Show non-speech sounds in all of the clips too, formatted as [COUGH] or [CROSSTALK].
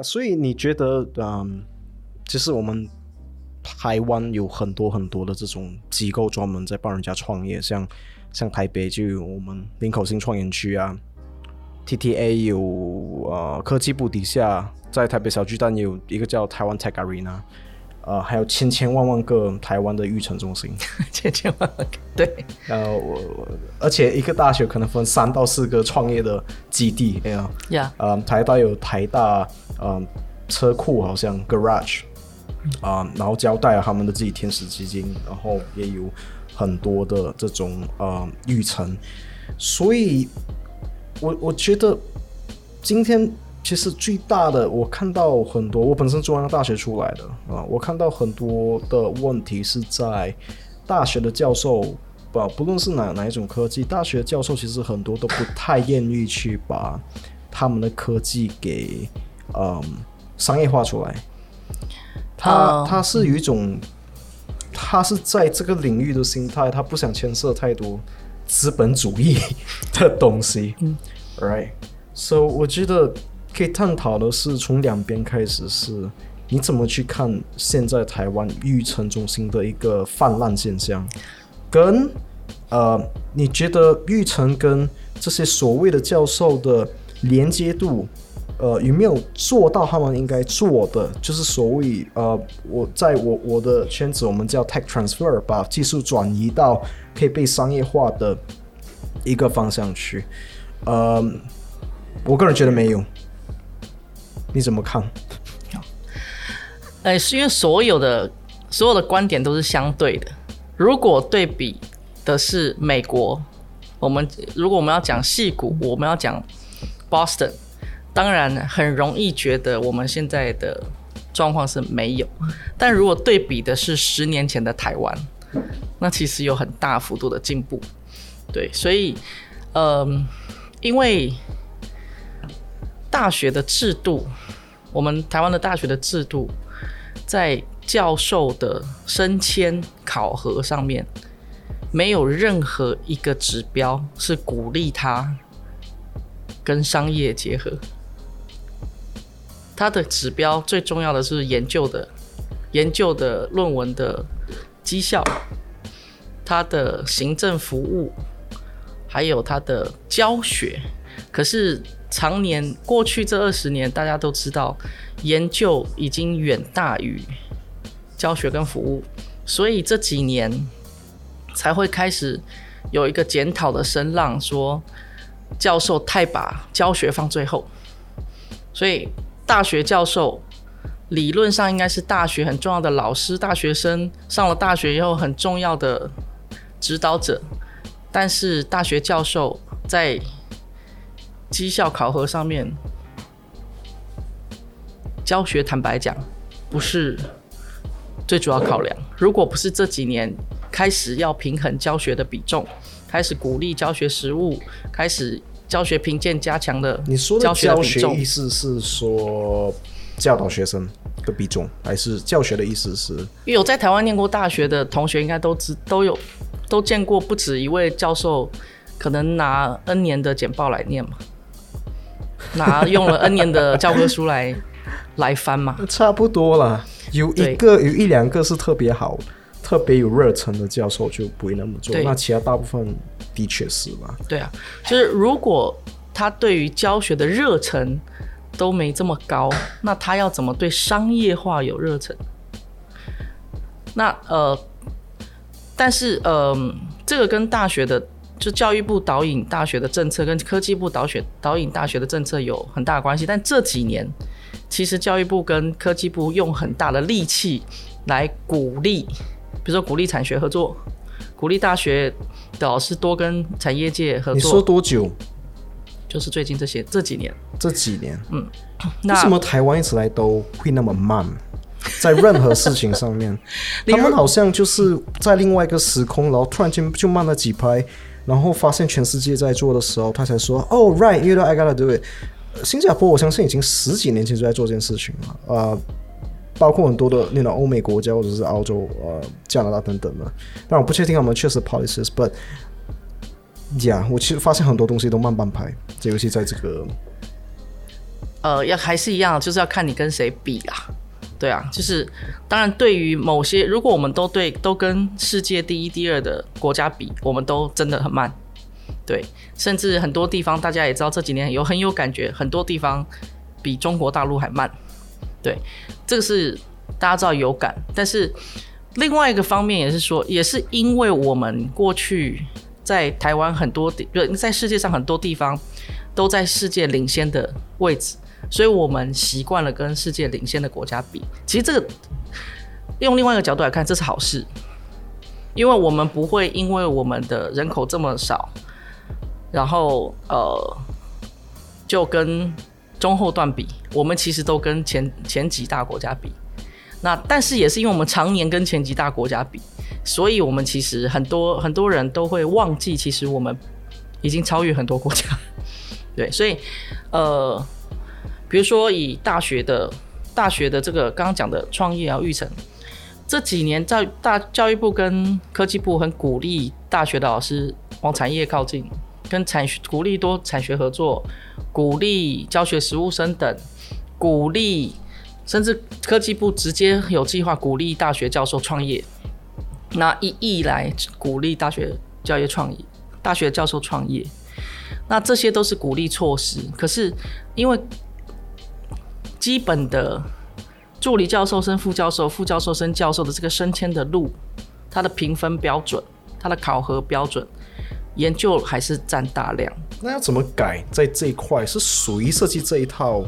所以你觉得，嗯，其实我们台湾有很多很多的这种机构专门在帮人家创业，像像台北就有我们林口新创园区啊，TTA 有呃科技部底下在台北小巨蛋有一个叫台湾 Tech Arena。呃，还有千千万万个台湾的育成中心，[LAUGHS] 千千万万个，对。呃，我而且一个大学可能分三到四个创业的基地，哎呀，呀，呃，台大有台大，嗯，车库好像 garage，啊，然后交代了他们的自己天使基金，然后也有很多的这种呃育成，所以我我觉得今天。其实最大的，我看到很多，我本身中央大学出来的啊，我看到很多的问题是在大学的教授，不不论是哪哪一种科技，大学教授其实很多都不太愿意去把他们的科技给嗯商业化出来。他他是有一种，他是在这个领域的心态，他不想牵涉太多资本主义的东西。嗯，right，so 我觉得。可以探讨的是从两边开始，是你怎么去看现在台湾育成中心的一个泛滥现象，跟呃，你觉得育成跟这些所谓的教授的连接度，呃，有没有做到他们应该做的？就是所谓呃，我在我我的圈子，我们叫 tech transfer，把技术转移到可以被商业化的一个方向去。呃，我个人觉得没有。你怎么看？哎，是因为所有的所有的观点都是相对的。如果对比的是美国，我们如果我们要讲戏骨，我们要讲 Boston，当然很容易觉得我们现在的状况是没有。但如果对比的是十年前的台湾，那其实有很大幅度的进步。对，所以，嗯，因为。大学的制度，我们台湾的大学的制度，在教授的升迁考核上面，没有任何一个指标是鼓励他跟商业结合。他的指标最重要的是研究的研究的论文的绩效，他的行政服务，还有他的教学。可是。常年过去这二十年，大家都知道，研究已经远大于教学跟服务，所以这几年才会开始有一个检讨的声浪，说教授太把教学放最后，所以大学教授理论上应该是大学很重要的老师，大学生上了大学以后很重要的指导者，但是大学教授在绩效考核上面，教学坦白讲不是最主要考量。如果不是这几年开始要平衡教学的比重，开始鼓励教学实务，开始教学评鉴加强的，你说的教学意思是说教导学生的比重，还是教学的意思是？有在台湾念过大学的同学应该都知都有都见过不止一位教授，可能拿 N 年的简报来念嘛。[LAUGHS] 拿用了 N 年的教科书来来翻嘛？[LAUGHS] 差不多了。有一个有一两个是特别好、特别有热忱的教授就不会那么做。那其他大部分的确是吧？对啊，就是如果他对于教学的热忱都没这么高，[LAUGHS] 那他要怎么对商业化有热忱？那呃，但是呃，这个跟大学的。就教育部导引大学的政策跟科技部导选导引大学的政策有很大关系，但这几年其实教育部跟科技部用很大的力气来鼓励，比如说鼓励产学合作，鼓励大学的老师多跟产业界合作。你说多久？就是最近这些这几年。这几年，嗯，[COUGHS] 为什么台湾一直来都会那么慢，在任何事情上面，[LAUGHS] 他们好像就是在另外一个时空，然后突然间就慢了几拍。然后发现全世界在做的时候，他才说：“Oh right, you know I gotta do it。”新加坡我相信已经十几年前就在做这件事情了，啊，包括很多的那种欧美国家或者是澳洲、呃加拿大等等的。但我不确定他们确实 policies，but yeah，我其实发现很多东西都慢半拍，这尤其在这个呃，要还是一样，就是要看你跟谁比啊。对啊，就是当然，对于某些，如果我们都对都跟世界第一、第二的国家比，我们都真的很慢。对，甚至很多地方大家也知道，这几年有很有感觉，很多地方比中国大陆还慢。对，这个是大家知道有感，但是另外一个方面也是说，也是因为我们过去在台湾很多地，在世界上很多地方都在世界领先的位置。所以我们习惯了跟世界领先的国家比，其实这个用另外一个角度来看，这是好事，因为我们不会因为我们的人口这么少，然后呃就跟中后段比，我们其实都跟前前几大国家比。那但是也是因为我们常年跟前几大国家比，所以我们其实很多很多人都会忘记，其实我们已经超越很多国家。对，所以呃。比如说，以大学的大学的这个刚刚讲的创业啊，育成这几年在大教育部跟科技部很鼓励大学的老师往产业靠近，跟产学鼓励多产学合作，鼓励教学实务生等，鼓励甚至科技部直接有计划鼓励大学教授创业，拿一亿来鼓励大学教业创业，大学教授创业，那这些都是鼓励措施。可是因为基本的助理教授生、副教授、副教授生、教授的这个升迁的路，它的评分标准、它的考核标准，研究还是占大量。那要怎么改？在这一块是谁设计这一套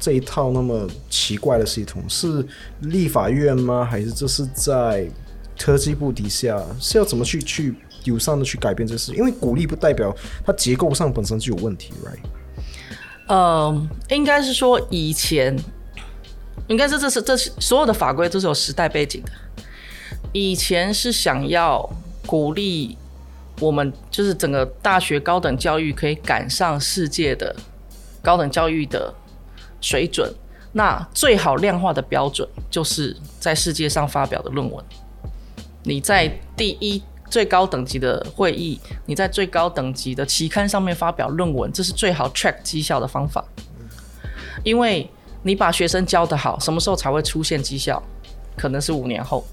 这一套那么奇怪的系统？是立法院吗？还是这是在科技部底下？是要怎么去去有上的去改变这事？因为鼓励不代表它结构上本身就有问题，right？呃，应该是说以前，应该是这是这是所有的法规都是有时代背景的。以前是想要鼓励我们，就是整个大学高等教育可以赶上世界的高等教育的水准。那最好量化的标准就是在世界上发表的论文。你在第一。最高等级的会议，你在最高等级的期刊上面发表论文，这是最好 track 绩效的方法。因为你把学生教得好，什么时候才会出现绩效？可能是五年后。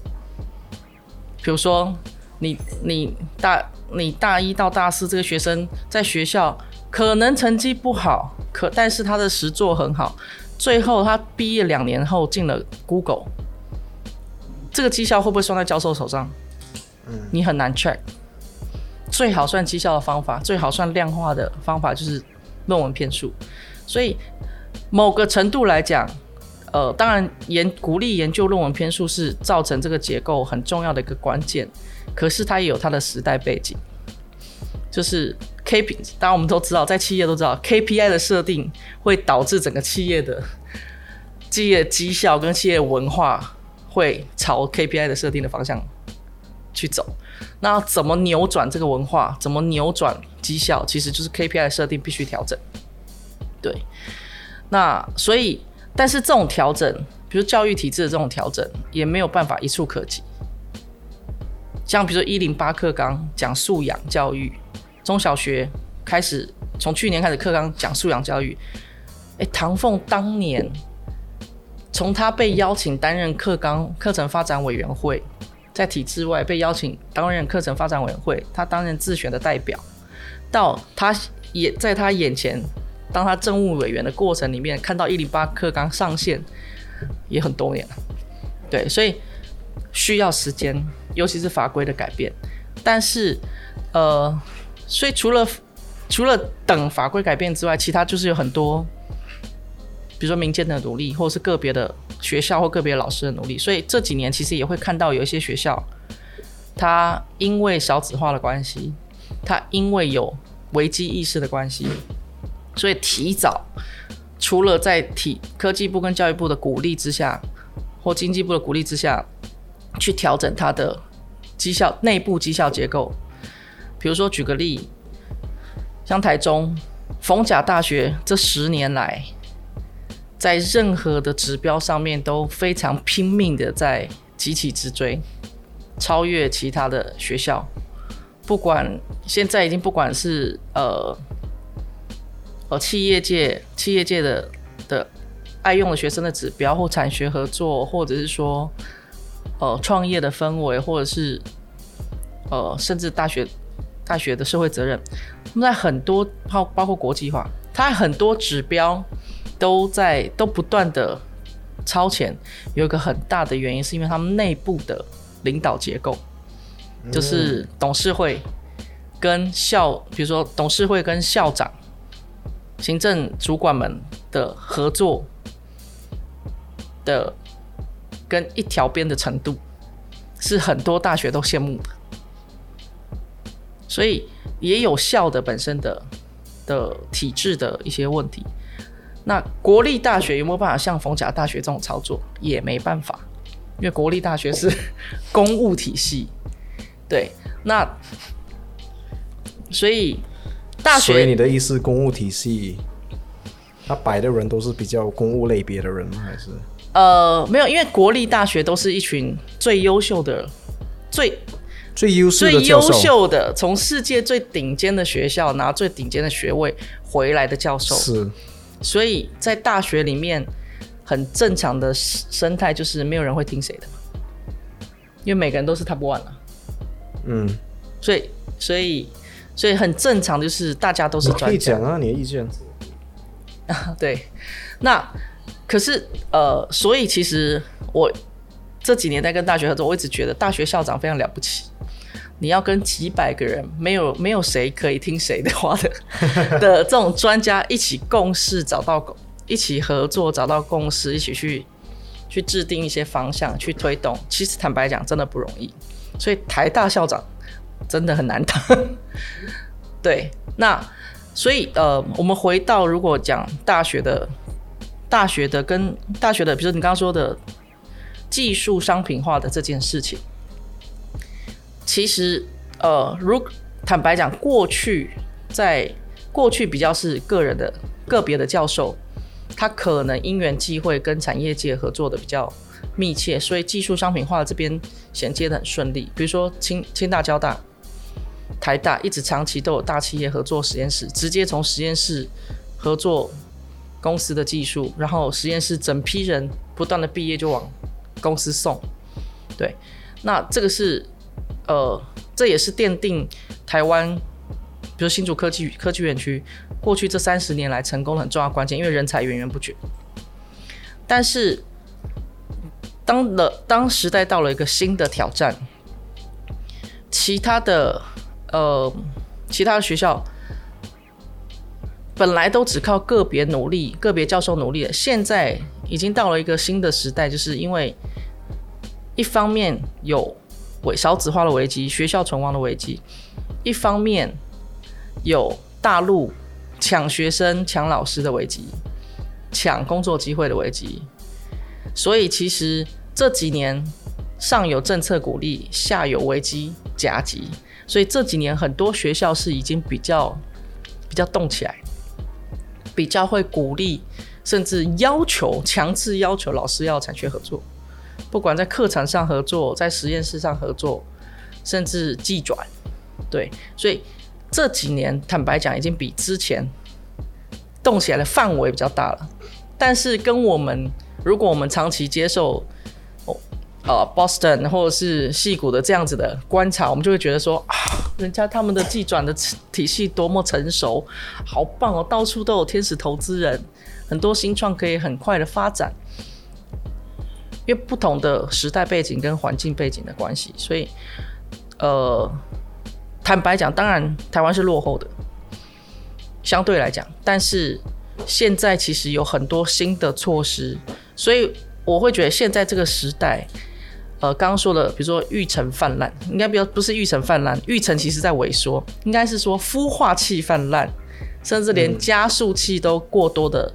比如说，你你大你大一到大四这个学生在学校可能成绩不好，可但是他的实作很好，最后他毕业两年后进了 Google，这个绩效会不会算在教授手上？你很难 check，最好算绩效的方法，最好算量化的方法就是论文篇数。所以某个程度来讲，呃，当然研鼓励研究论文篇数是造成这个结构很重要的一个关键。可是它也有它的时代背景，就是 K P，当然我们都知道，在企业都知道 K P I 的设定会导致整个企业的企业绩效跟企业文化会朝 K P I 的设定的方向。去走，那怎么扭转这个文化？怎么扭转绩效？其实就是 KPI 设定必须调整。对，那所以，但是这种调整，比如教育体制的这种调整，也没有办法一触可及。像比如说一零八课纲讲素养教育，中小学开始从去年开始课纲讲素养教育。哎，唐凤当年从他被邀请担任课纲课程发展委员会。在体制外被邀请担任课程发展委员会，他担任自选的代表，到他也在他眼前当他政务委员的过程里面，看到一零八课纲上线也很多年了，对，所以需要时间，尤其是法规的改变。但是，呃，所以除了除了等法规改变之外，其他就是有很多。比如说民间的努力，或者是个别的学校或个别老师的努力，所以这几年其实也会看到有一些学校，它因为少子化的关系，它因为有危机意识的关系，所以提早除了在体科技部跟教育部的鼓励之下，或经济部的鼓励之下，去调整它的绩效内部绩效结构。比如说举个例，像台中逢甲大学这十年来。在任何的指标上面都非常拼命的在急起直追，超越其他的学校。不管现在已经不管是呃呃企业界企业界的的爱用的学生的指标，或产学合作，或者是说呃创业的氛围，或者是呃甚至大学大学的社会责任，他们在很多包包括国际化，它很多指标都在都不断的超前。有一个很大的原因，是因为他们内部的领导结构，就是董事会跟校，比如说董事会跟校长、行政主管们的合作的跟一条边的程度，是很多大学都羡慕的。所以也有校的本身的的体制的一些问题。那国立大学有没有办法像逢甲大学这种操作？也没办法，因为国立大学是 [LAUGHS] 公务体系。对，那所以大学，所以你的意思，公务体系，他摆的人都是比较公务类别的人吗？还是？呃，没有，因为国立大学都是一群最优秀的、最最优秀最优秀的，从世界最顶尖的学校拿最顶尖的学位回来的教授。是。所以在大学里面，很正常的生态就是没有人会听谁的，因为每个人都是 top one 啊。嗯，所以所以所以很正常，就是大家都是专家。可以讲啊，你的意见。啊，[LAUGHS] 对。那可是呃，所以其实我这几年在跟大学合作，我一直觉得大学校长非常了不起。你要跟几百个人，没有没有谁可以听谁的话的 [LAUGHS] 的这种专家一起共事，找到一起合作，找到共识，一起去去制定一些方向，去推动。其实坦白讲，真的不容易。所以台大校长真的很难当。[LAUGHS] 对，那所以呃，我们回到如果讲大学的，大学的跟大学的，比如你刚刚说的技术商品化的这件事情。其实，呃，如坦白讲，过去在过去比较是个人的个别的教授，他可能因缘际会跟产业界合作的比较密切，所以技术商品化这边衔接的很顺利。比如说清清大、交大、台大，一直长期都有大企业合作实验室，直接从实验室合作公司的技术，然后实验室整批人不断的毕业就往公司送。对，那这个是。呃，这也是奠定台湾，比如新竹科技科技园区过去这三十年来成功的很重要关键，因为人才源源不绝。但是，当了当时代到了一个新的挑战，其他的呃其他的学校本来都只靠个别努力、个别教授努力的，现在已经到了一个新的时代，就是因为一方面有。为少子化的危机，学校存亡的危机，一方面有大陆抢学生、抢老师的危机，抢工作机会的危机，所以其实这几年上有政策鼓励，下有危机夹击，所以这几年很多学校是已经比较比较动起来，比较会鼓励，甚至要求强制要求老师要产学合作。不管在课程上合作，在实验室上合作，甚至技转，对，所以这几年坦白讲，已经比之前动起来的范围比较大了。但是跟我们，如果我们长期接受哦，呃，Boston 或者是戏谷的这样子的观察，我们就会觉得说啊，人家他们的技转的体系多么成熟，好棒哦，到处都有天使投资人，很多新创可以很快的发展。因为不同的时代背景跟环境背景的关系，所以，呃，坦白讲，当然台湾是落后的，相对来讲，但是现在其实有很多新的措施，所以我会觉得现在这个时代，呃，刚刚说的，比如说育成泛滥，应该比较不是育成泛滥，育成其实在萎缩，应该是说孵化器泛滥，甚至连加速器都过多的。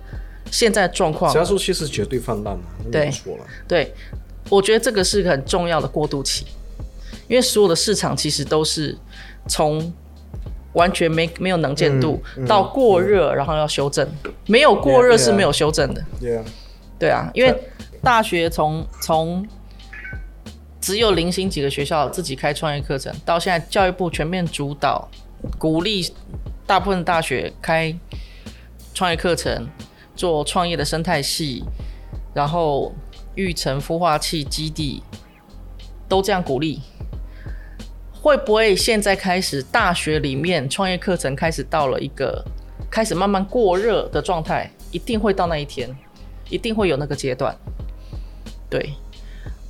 现在状况，加速器是绝对泛滥了，对，错了。对，我觉得这个是个很重要的过渡期，因为所有的市场其实都是从完全没没有能见度到过热，然后要修正，没有过热是没有修正的。对啊，对啊，因为大学从从只有零星几个学校自己开创业课程，到现在教育部全面主导，鼓励大部分大学开。创业课程，做创业的生态系，然后育成孵化器基地，都这样鼓励。会不会现在开始大学里面创业课程开始到了一个开始慢慢过热的状态？一定会到那一天，一定会有那个阶段。对，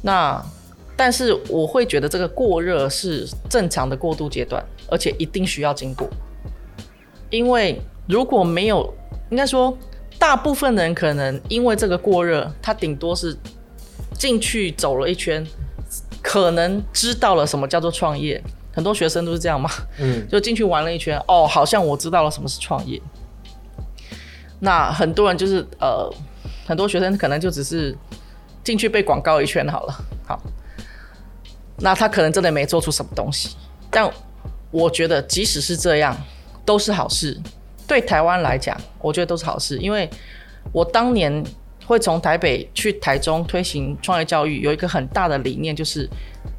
那但是我会觉得这个过热是正常的过渡阶段，而且一定需要经过。因为如果没有，应该说大部分人可能因为这个过热，他顶多是进去走了一圈，可能知道了什么叫做创业。很多学生都是这样嘛，嗯，就进去玩了一圈，哦，好像我知道了什么是创业。那很多人就是呃，很多学生可能就只是进去被广告一圈好了，好，那他可能真的没做出什么东西，但我觉得即使是这样，都是好事。对台湾来讲，我觉得都是好事，因为我当年会从台北去台中推行创业教育，有一个很大的理念，就是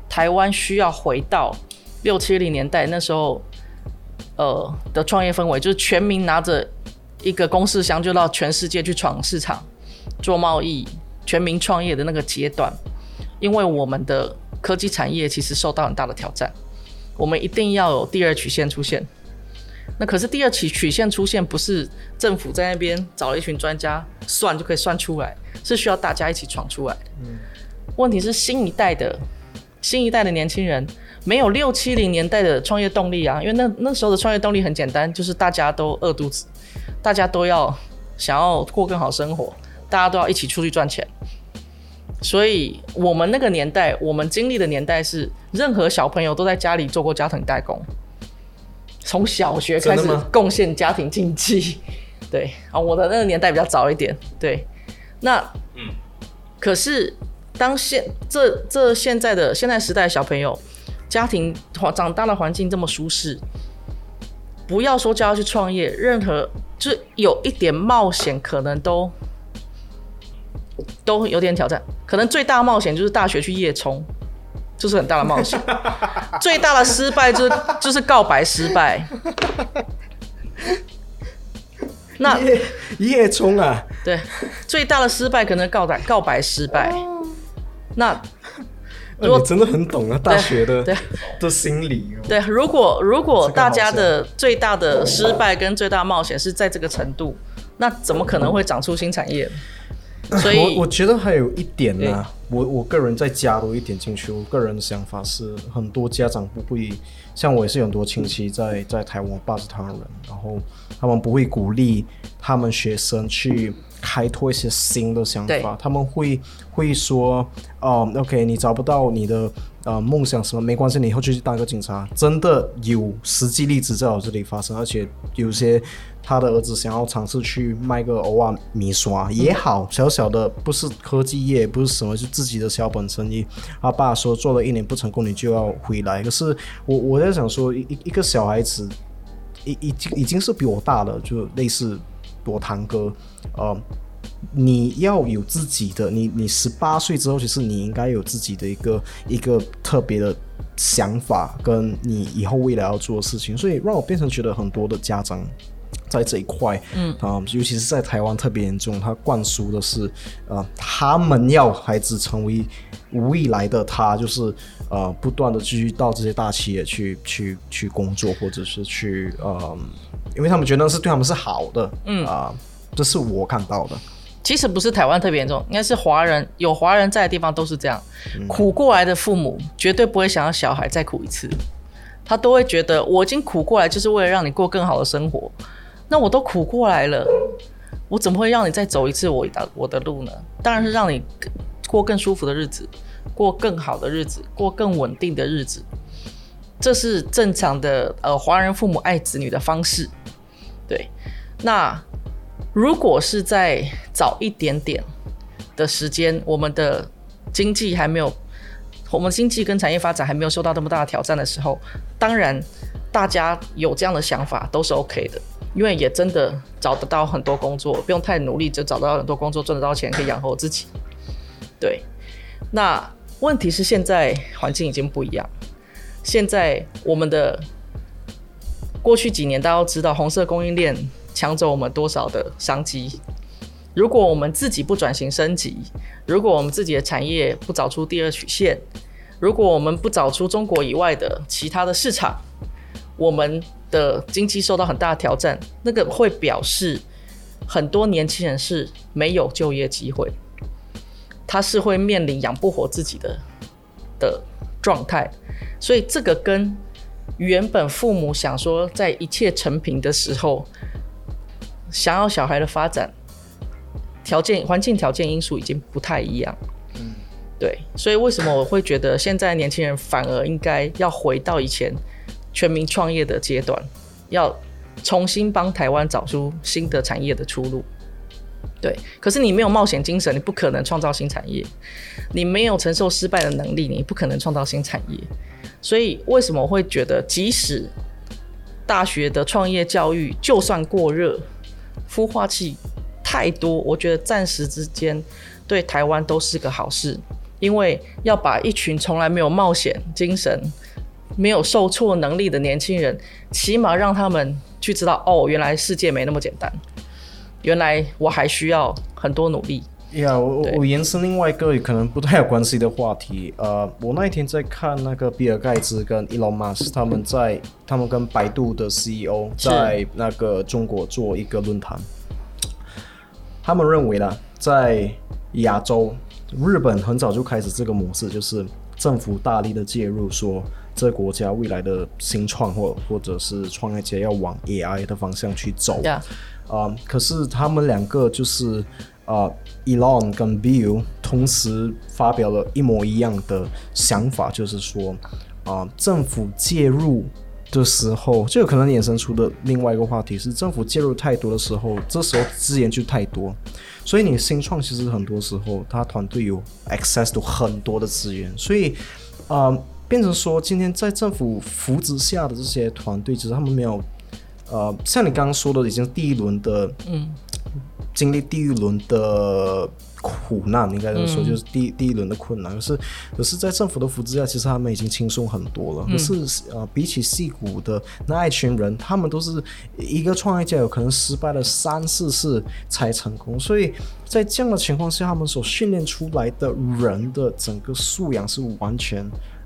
台湾需要回到六七零年代那时候呃的创业氛围，就是全民拿着。一个公事箱就到全世界去闯市场、做贸易、全民创业的那个阶段，因为我们的科技产业其实受到很大的挑战，我们一定要有第二曲线出现。那可是第二期曲线出现，不是政府在那边找了一群专家算就可以算出来，是需要大家一起闯出来的。问题是新一代的新一代的年轻人没有六七零年代的创业动力啊，因为那那时候的创业动力很简单，就是大家都饿肚子。大家都要想要过更好生活，大家都要一起出去赚钱。所以，我们那个年代，我们经历的年代是，任何小朋友都在家里做过家庭代工，从小学开始贡献家庭经济。[LAUGHS] 对啊，我的那个年代比较早一点。对，那嗯，可是当现这这现在的现在时代小朋友，家庭环长大的环境这么舒适。不要说叫他去创业，任何就是有一点冒险，可能都都有点挑战。可能最大冒险就是大学去夜冲，就是很大的冒险。[LAUGHS] 最大的失败就是就是告白失败。[LAUGHS] 那夜冲啊，对，最大的失败可能告白告白失败。那。你真的很懂啊，大学的对的心理。对，如果如果大家的最大的失败跟最大冒险是在这个程度，那怎么可能会长出新产业？所以，我我觉得还有一点呢，我我个人再加多一点进去，我个人的想法是，很多家长不会，像我也是很多亲戚在在台湾，爸是台湾人，然后他们不会鼓励他们学生去。开拓一些新的想法，他们会会说，哦，OK，你找不到你的呃梦想什么没关系，你以后就去当个警察。真的有实际例子在我这里发生，而且有些他的儿子想要尝试去卖个偶尔米刷也好，小小的不是科技业，不是什么，就自己的小本生意。他爸说做了一年不成功，你就要回来。可是我我在想说，一一个小孩子，已已经已经是比我大了，就类似。我堂哥，呃，你要有自己的，你你十八岁之后，其实你应该有自己的一个一个特别的想法，跟你以后未来要做的事情，所以让我变成觉得很多的家长在这一块，嗯啊，尤其是在台湾特别严重，他灌输的是，呃，他们要孩子成为未来的他，就是呃，不断的继续到这些大企业去去去工作，或者是去呃。因为他们觉得是对他们是好的，嗯啊，这是我看到的。其实不是台湾特别严重，应该是华人有华人在的地方都是这样。苦过来的父母绝对不会想要小孩再苦一次，他都会觉得我已经苦过来，就是为了让你过更好的生活。那我都苦过来了，我怎么会让你再走一次我的我的路呢？当然是让你过更舒服的日子，过更好的日子，过更稳定的日子。这是正常的呃华人父母爱子女的方式。对，那如果是在早一点点的时间，我们的经济还没有，我们经济跟产业发展还没有受到这么大的挑战的时候，当然大家有这样的想法都是 OK 的，因为也真的找得到很多工作，不用太努力就找得到很多工作，赚得到钱可以养活自己。对，那问题是现在环境已经不一样，现在我们的。过去几年，大家都知道红色供应链抢走我们多少的商机。如果我们自己不转型升级，如果我们自己的产业不找出第二曲线，如果我们不找出中国以外的其他的市场，我们的经济受到很大的挑战，那个会表示很多年轻人是没有就业机会，他是会面临养不活自己的的状态，所以这个跟原本父母想说在一切成平的时候，想要小孩的发展条件、环境条件因素已经不太一样。对，所以为什么我会觉得现在年轻人反而应该要回到以前全民创业的阶段，要重新帮台湾找出新的产业的出路。对，可是你没有冒险精神，你不可能创造新产业；你没有承受失败的能力，你不可能创造新产业。所以为什么我会觉得，即使大学的创业教育就算过热，孵化器太多，我觉得暂时之间对台湾都是个好事。因为要把一群从来没有冒险精神、没有受挫能力的年轻人，起码让他们去知道，哦，原来世界没那么简单，原来我还需要很多努力。呀，我我延伸另外一个可能不太有关系的话题，呃，我那一天在看那个比尔盖茨跟 Elon Musk 他们在他们跟百度的 CEO 在那个中国做一个论坛，他们认为呢，在亚洲。日本很早就开始这个模式，就是政府大力的介入，说这国家未来的新创或或者是创业界要往 AI 的方向去走。啊，可是他们两个就是啊，Elon 跟 Bill 同时发表了一模一样的想法，就是说啊，政府介入。的时候，就有可能衍生出的另外一个话题是，政府介入太多的时候，这时候资源就太多，所以你新创其实很多时候，他团队有 access to 很多的资源，所以啊，变成说今天在政府扶持下的这些团队，其实他们没有，呃，像你刚刚说的，已经第一轮的，嗯，经历第一轮的。苦难应该这么说，就是第第一轮的困难。可是，可是在政府的扶持下，其实他们已经轻松很多了。可是，呃，比起戏骨的那一群人，他们都是一个创业家，有可能失败了三四次才成功。所以在这样的情况下，他们所训练出来的人的整个素养是完全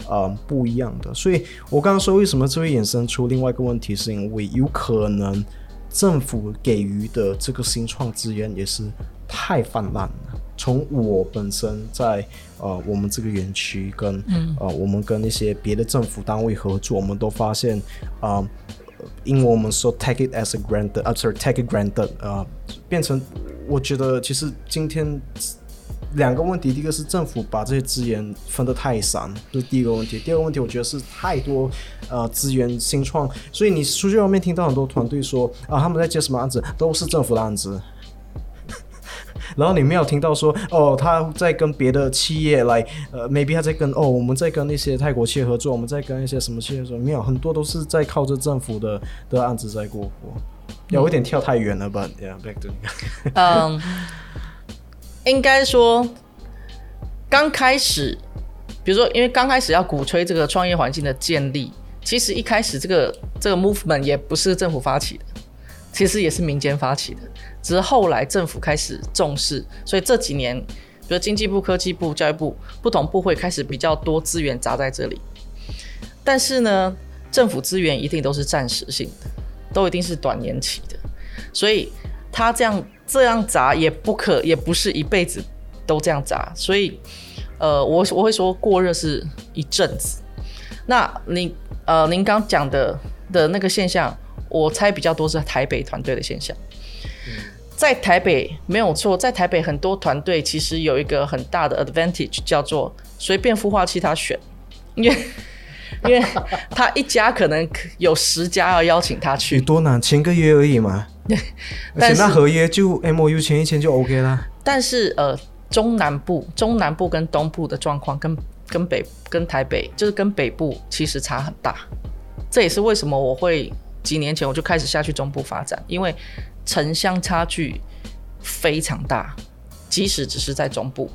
呃不一样的。所以我刚刚说，为什么这会衍生出另外一个问题，是因为有可能政府给予的这个新创资源也是太泛滥了。从我本身在呃我们这个园区跟呃我们跟那些别的政府单位合作，我们都发现啊，因为我们说 take it as a granted，啊，sorry take it granted，啊，变成我觉得其实今天两个问题，第一个是政府把这些资源分得太散，这是第一个问题；第二个问题，我觉得是太多呃资源新创，所以你出去外面听到很多团队说啊他们在接什么案子，都是政府的案子。然后你没有听到说哦，他在跟别的企业来，呃，maybe 他在跟哦，我们在跟那些泰国企业合作，我们在跟一些什么企业合作没有，很多都是在靠着政府的的案子在过活，有一点跳太远了吧？Yeah，back to 嗯，[LAUGHS] 应该说刚开始，比如说，因为刚开始要鼓吹这个创业环境的建立，其实一开始这个这个 movement 也不是政府发起的。其实也是民间发起的，只是后来政府开始重视，所以这几年，比如经济部、科技部、教育部不同部会开始比较多资源砸在这里。但是呢，政府资源一定都是暂时性的，都一定是短年期的，所以他这样这样砸也不可，也不是一辈子都这样砸。所以，呃，我我会说过热是一阵子。那您呃，您刚讲的的那个现象。我猜比较多是台北团队的现象，在台北没有错，在台北很多团队其实有一个很大的 advantage，叫做随便孵化器他选，因为因为他一家可能有十家要邀请他去，多难签个约而已嘛，[LAUGHS] 而且那合约就 M O U 签一签就 OK 啦。但是呃，中南部、中南部跟东部的状况跟跟北跟台北就是跟北部其实差很大，这也是为什么我会。几年前我就开始下去中部发展，因为城乡差距非常大，即使只是在中部。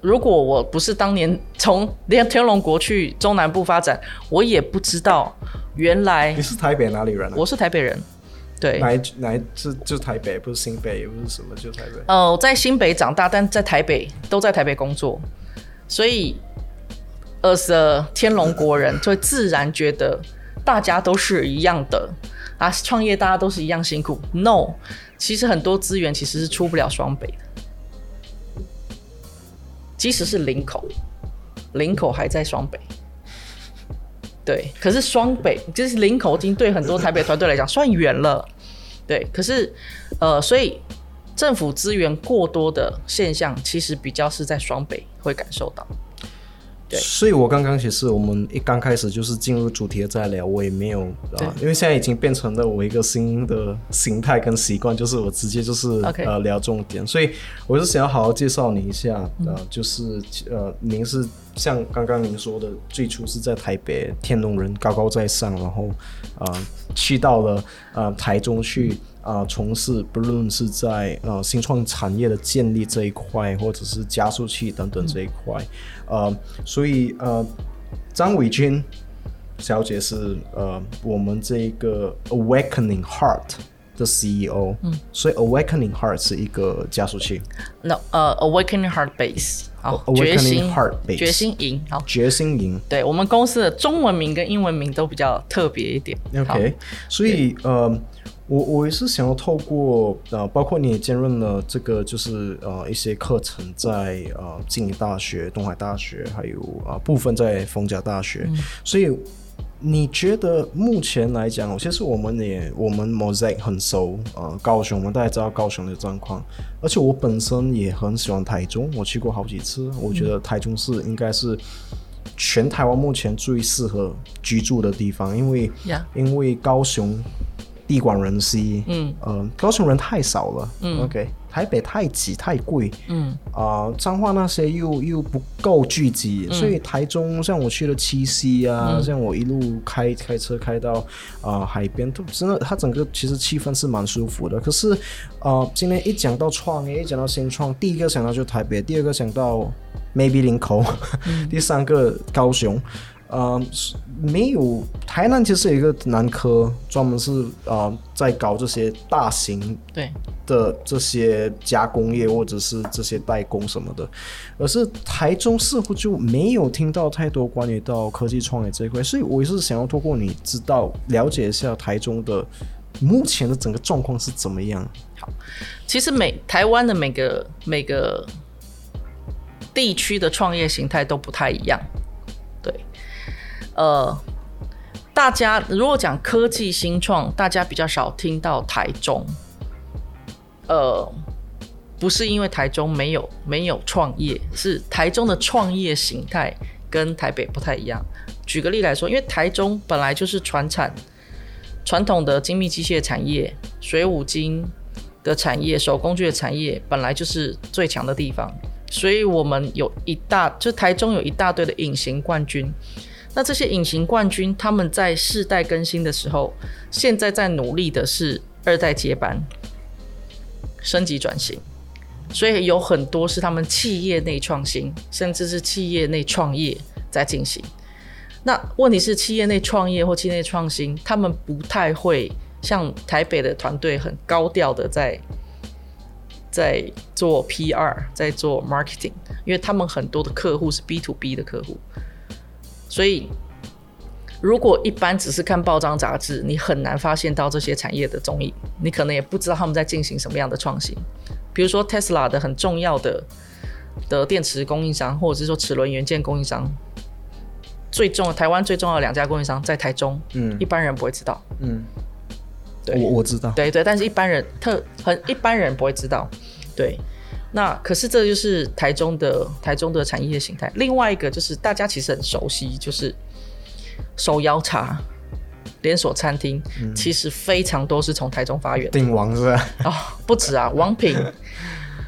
如果我不是当年从连天龙国去中南部发展，我也不知道原来你是台北哪里人？我是台北人，对，哪一哪就就台北，不是新北，也不是什么，就台北。呃，我在新北长大，但在台北都在台北工作，所以呃，是天龙国人就会自然觉得大家都是一样的啊，创业大家都是一样辛苦。No，其实很多资源其实是出不了双北的，即使是林口，林口还在双北。对，可是双北就是林口，已经对很多台北团队来讲算远了。对，可是呃，所以政府资源过多的现象，其实比较是在双北会感受到。对。所以我刚刚其实我们一刚开始就是进入主题在聊，我也没有啊，因为现在已经变成了我一个新的形态跟习惯，就是我直接就是呃聊重点，所以我是想要好好介绍你一下，嗯。呃，就是呃您是像刚刚您说的，最初是在台北天龙人高高在上，然后呃去到了呃台中去。啊、从事不论是在呃新创产业的建立这一块，或者是加速器等等这一块，呃，所以呃，张伟君小姐是呃我们这一个 Awakening Heart 的 CEO，嗯，所以 Awakening Heart 是一个加速器，那呃，Awakening Heart Base，好决心决心营，好，决心营。对我们公司的中文名跟英文名都比较特别一点。OK，所以呃，我我也是想要透过呃，包括你也兼任了这个就是呃一些课程在呃静宜大学、东海大学，还有啊、呃部分在逢甲大学，所以。你觉得目前来讲，其实我们也我们 Mosaic 很熟，呃，高雄，我们大家知道高雄的状况，而且我本身也很喜欢台中，我去过好几次，我觉得台中市应该是全台湾目前最适合居住的地方，因为呀因为高雄地广人稀，嗯，呃，高雄人太少了，嗯，OK，台北太挤太贵，嗯，啊、彰化那些又又不够聚集，所以台中像我去了七夕啊，像我一路开开车开到啊、海边，都真的，它整个其实气氛是蛮舒服的。可是呃，今天一讲到创业，一讲到新创，第一个想到就台北，第二个想到 maybe 林口，[LAUGHS] 第三个高雄。呃，没有台南其实有一个南科，专门是呃在搞这些大型对，的这些加工业或者是这些代工什么的，而是台中似乎就没有听到太多关于到科技创业这一块，所以我也是想要透过你知道了解一下台中的目前的整个状况是怎么样。好。其实每台湾的每个每个地区的创业形态都不太一样，对，呃，大家如果讲科技新创，大家比较少听到台中，呃，不是因为台中没有没有创业，是台中的创业形态跟台北不太一样。举个例来说，因为台中本来就是传产传统的精密机械产业、水五金的产业、手工具的产业本来就是最强的地方，所以我们有一大，就台中有一大堆的隐形冠军。那这些隐形冠军，他们在世代更新的时候，现在在努力的是二代接班、升级转型，所以有很多是他们企业内创新，甚至是企业内创业在进行。那问题是，企业内创业或企业内创新，他们不太会像台北的团队很高调的在在做 PR，在做 marketing，因为他们很多的客户是 B to B 的客户，所以如果一般只是看报章杂志，你很难发现到这些产业的踪影，你可能也不知道他们在进行什么样的创新。比如说 Tesla 的很重要的的电池供应商，或者是说齿轮元件供应商。最重要，台湾最重要的两家供应商在台中，嗯一般人不会知道。嗯，对我我知道。对对，但是一般人特很一般人不会知道。对，那可是这就是台中的台中的产业形态。另外一个就是大家其实很熟悉，就是手摇茶连锁餐厅，其实非常多是从台中发源的鼎王是吧？哦，不止啊，[LAUGHS] 王品、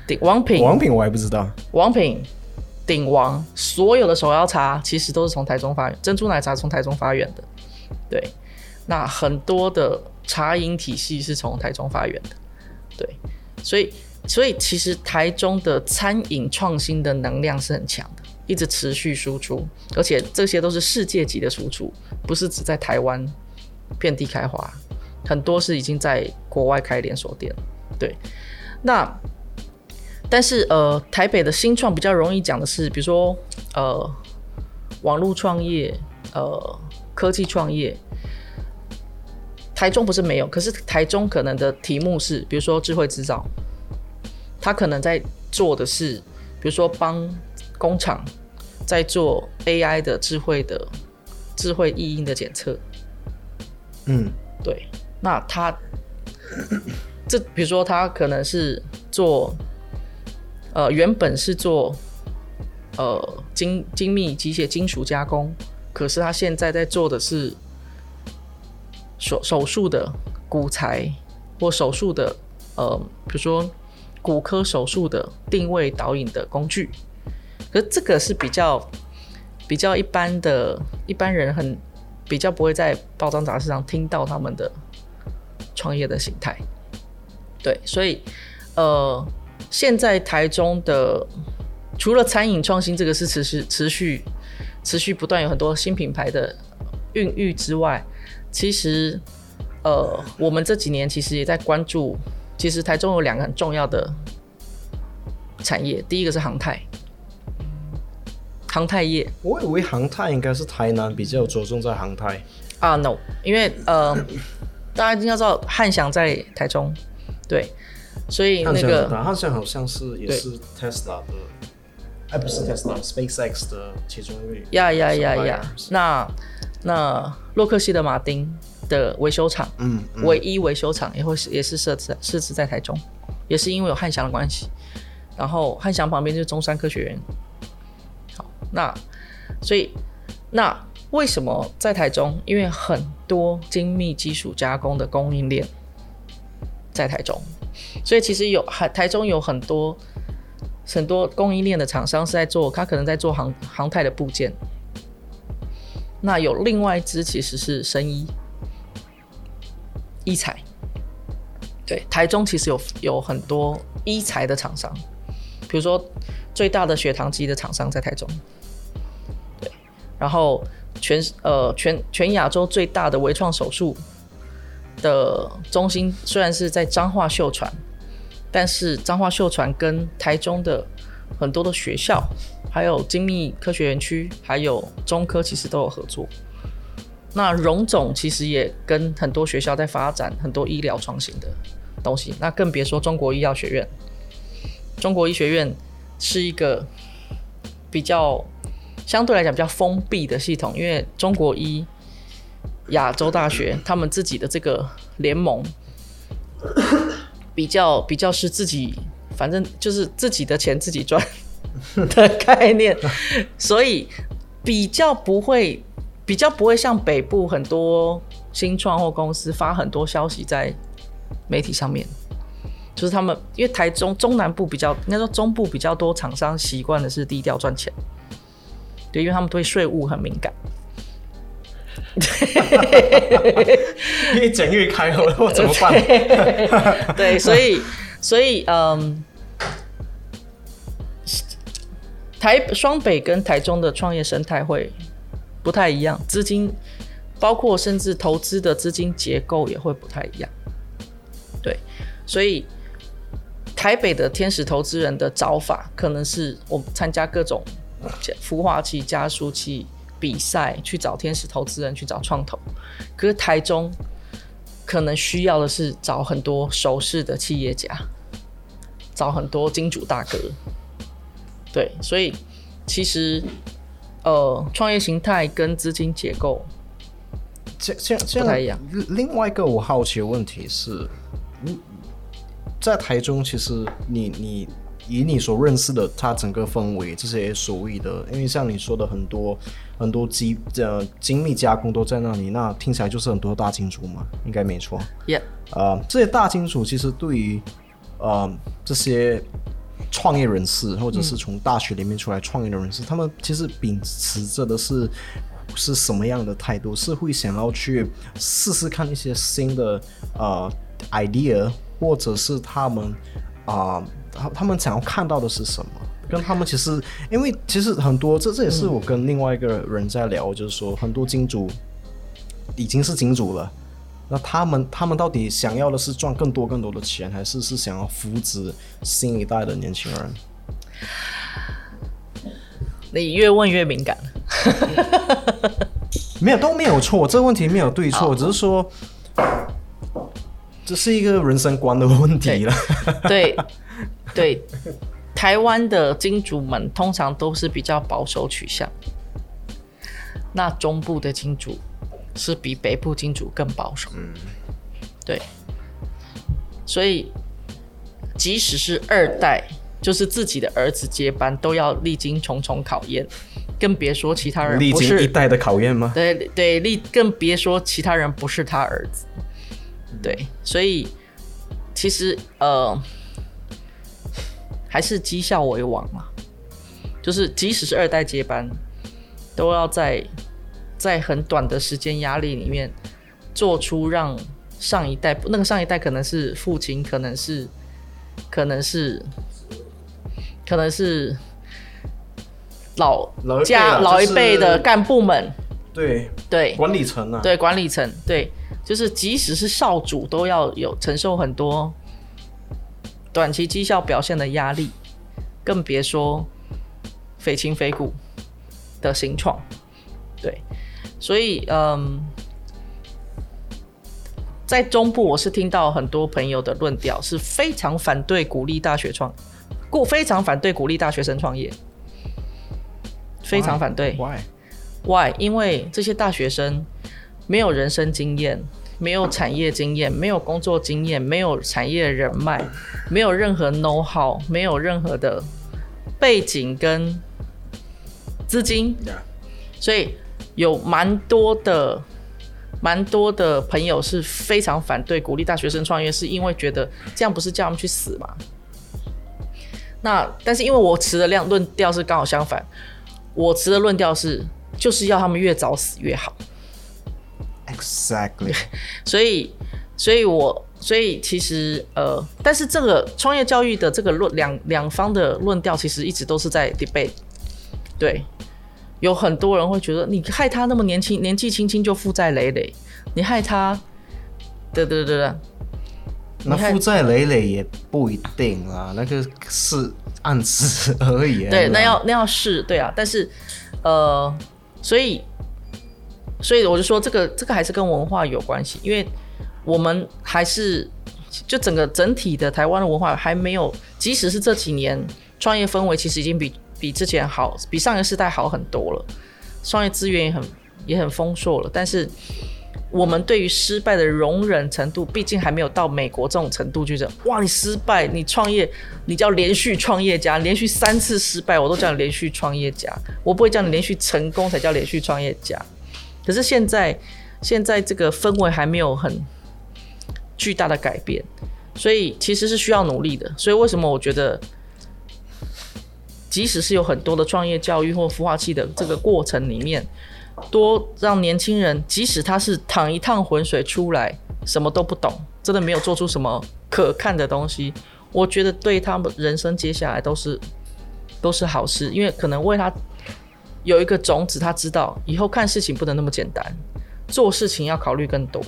鼎王品、王品我还不知道。王品、鼎王，所有的手摇茶其实都是从台中发源，珍珠奶茶从台中发源的。对，那很多的茶饮体系是从台中发源的。对，所以所以其实台中的餐饮创新的能量是很强的，一直持续输出，而且这些都是世界级的输出，不是只在台湾遍地开花。很多是已经在国外开连锁店。对，那但是呃，台北的新创比较容易讲的是，比如说呃，网络创业，呃，科技创业。台中不是没有，可是台中可能的题目是，比如说智慧制造，他可能在做的是，比如说帮工厂在做 AI 的智慧的智慧意音的检测。嗯，对，那他这比如说他可能是做，呃，原本是做呃精精密机械金属加工，可是他现在在做的是。手手术的骨材或手术的呃，比如说骨科手术的定位导引的工具，可是这个是比较比较一般的，一般人很比较不会在报章杂志上听到他们的创业的形态。对，所以呃，现在台中的除了餐饮创新这个是持续持续持续不断有很多新品牌的孕育之外。其实，呃，我们这几年其实也在关注。其实台中有两个很重要的产业，第一个是航太，航太业。我以为航太应该是台南比较着重在航太。啊，no，因为呃，大家一定要知道汉翔在台中，对，所以那个汉翔好像是也是 Tesla 的，哎，不是 Tesla，SpaceX 的其中一位。呀呀呀呀，那。那洛克希德马丁的维修厂，嗯，唯一维修厂也会是也是设置设置在台中，也是因为有汉翔的关系。然后汉翔旁边就是中山科学园。好，那所以那为什么在台中？因为很多精密基础加工的供应链在台中，所以其实有台台中有很多很多供应链的厂商是在做，他可能在做航航太的部件。那有另外一支其实是生医，医材。对，台中其实有有很多医材的厂商，比如说最大的血糖机的厂商在台中。对，然后全呃全全亚洲最大的微创手术的中心虽然是在彰化秀传，但是彰化秀传跟台中的很多的学校。还有精密科学园区，还有中科，其实都有合作。那荣总其实也跟很多学校在发展很多医疗创新的东西。那更别说中国医药学院。中国医学院是一个比较相对来讲比较封闭的系统，因为中国医亚洲大学他们自己的这个联盟比较比较是自己，反正就是自己的钱自己赚。[LAUGHS] 的概念，所以比较不会，比较不会像北部很多新创或公司发很多消息在媒体上面，就是他们因为台中中南部比较，应该说中部比较多厂商习惯的是低调赚钱，对，因为他们对税务很敏感，[LAUGHS] 越整越开了，我怎么办？[LAUGHS] 对，所以所以嗯。台双北跟台中的创业生态会不太一样，资金包括甚至投资的资金结构也会不太一样。对，所以台北的天使投资人的找法，可能是我们参加各种孵化器、加速器比赛去找天使投资人去找创投，可是台中可能需要的是找很多熟识的企业家，找很多金主大哥。对，所以其实呃，创业形态跟资金结构这这这不太一样。另外一个我好奇的问题是，嗯，在台中，其实你你以你所认识的它整个氛围，这些所谓的，因为像你说的很多很多机呃精密加工都在那里，那听起来就是很多大金主嘛，应该没错。Yeah，呃，这些大金主其实对于呃这些。创业人士，或者是从大学里面出来创业的人士，他们其实秉持着的是是什么样的态度？是会想要去试试看一些新的呃 idea，或者是他们啊，他他们想要看到的是什么？跟他们其实，因为其实很多，这这也是我跟另外一个人在聊，就是说很多金主已经是金主了，那他们他们到底想要的是赚更多更多的钱，还是是想要扶植新一代的年轻人？你越问越敏感。[LAUGHS] 没有都没有错，这个问题没有对错，只是说这是一个人生观的问题了。对对，台湾的金主们通常都是比较保守取向，那中部的金主是比北部金主更保守。嗯，对，所以即使是二代，就是自己的儿子接班，都要历经重重考验。更别说其他人历经一代的考验吗？对对，历更别说其他人不是他儿子。对，所以其实呃，还是绩效为王嘛。就是即使是二代接班，都要在在很短的时间压力里面，做出让上一代那个上一代可能是父亲，可能是可能是可能是。老家老一辈的干部们，对对，管理层啊，对管理层，对，就是即使是少主都要有承受很多短期绩效表现的压力，更别说非亲非故的新创，对，所以嗯，在中部我是听到很多朋友的论调是非常反对鼓励大学创，故非常反对鼓励大学生创业。非常反对。Why？Why？因为这些大学生没有人生经验，没有产业经验，没有工作经验，没有产业人脉，没有任何 know how，没有任何的背景跟资金。所以有蛮多的、蛮多的朋友是非常反对鼓励大学生创业，是因为觉得这样不是叫他们去死吗？那但是因为我持的量论调是刚好相反。我持的论调是，就是要他们越早死越好。Exactly。[LAUGHS] 所以，所以我，所以其实，呃，但是这个创业教育的这个论两两方的论调，其实一直都是在 debate。对，有很多人会觉得，你害他那么年轻，年纪轻轻就负债累累，你害他，对对对对。那负债累累也不一定啊，那个是。暗示而已。对，那要那要是，对啊。但是，呃，所以，所以我就说，这个这个还是跟文化有关系，因为我们还是就整个整体的台湾的文化还没有，即使是这几年创业氛围其实已经比比之前好，比上一个时代好很多了，创业资源也很也很丰硕了，但是。我们对于失败的容忍程度，毕竟还没有到美国这种程度，就是哇，你失败，你创业，你叫连续创业家，连续三次失败，我都叫你连续创业家，我不会叫你连续成功才叫连续创业家。可是现在，现在这个氛围还没有很巨大的改变，所以其实是需要努力的。所以为什么我觉得，即使是有很多的创业教育或孵化器的这个过程里面。多让年轻人，即使他是淌一趟浑水出来，什么都不懂，真的没有做出什么可看的东西，我觉得对他们人生接下来都是都是好事，因为可能为他有一个种子，他知道以后看事情不能那么简单，做事情要考虑更多，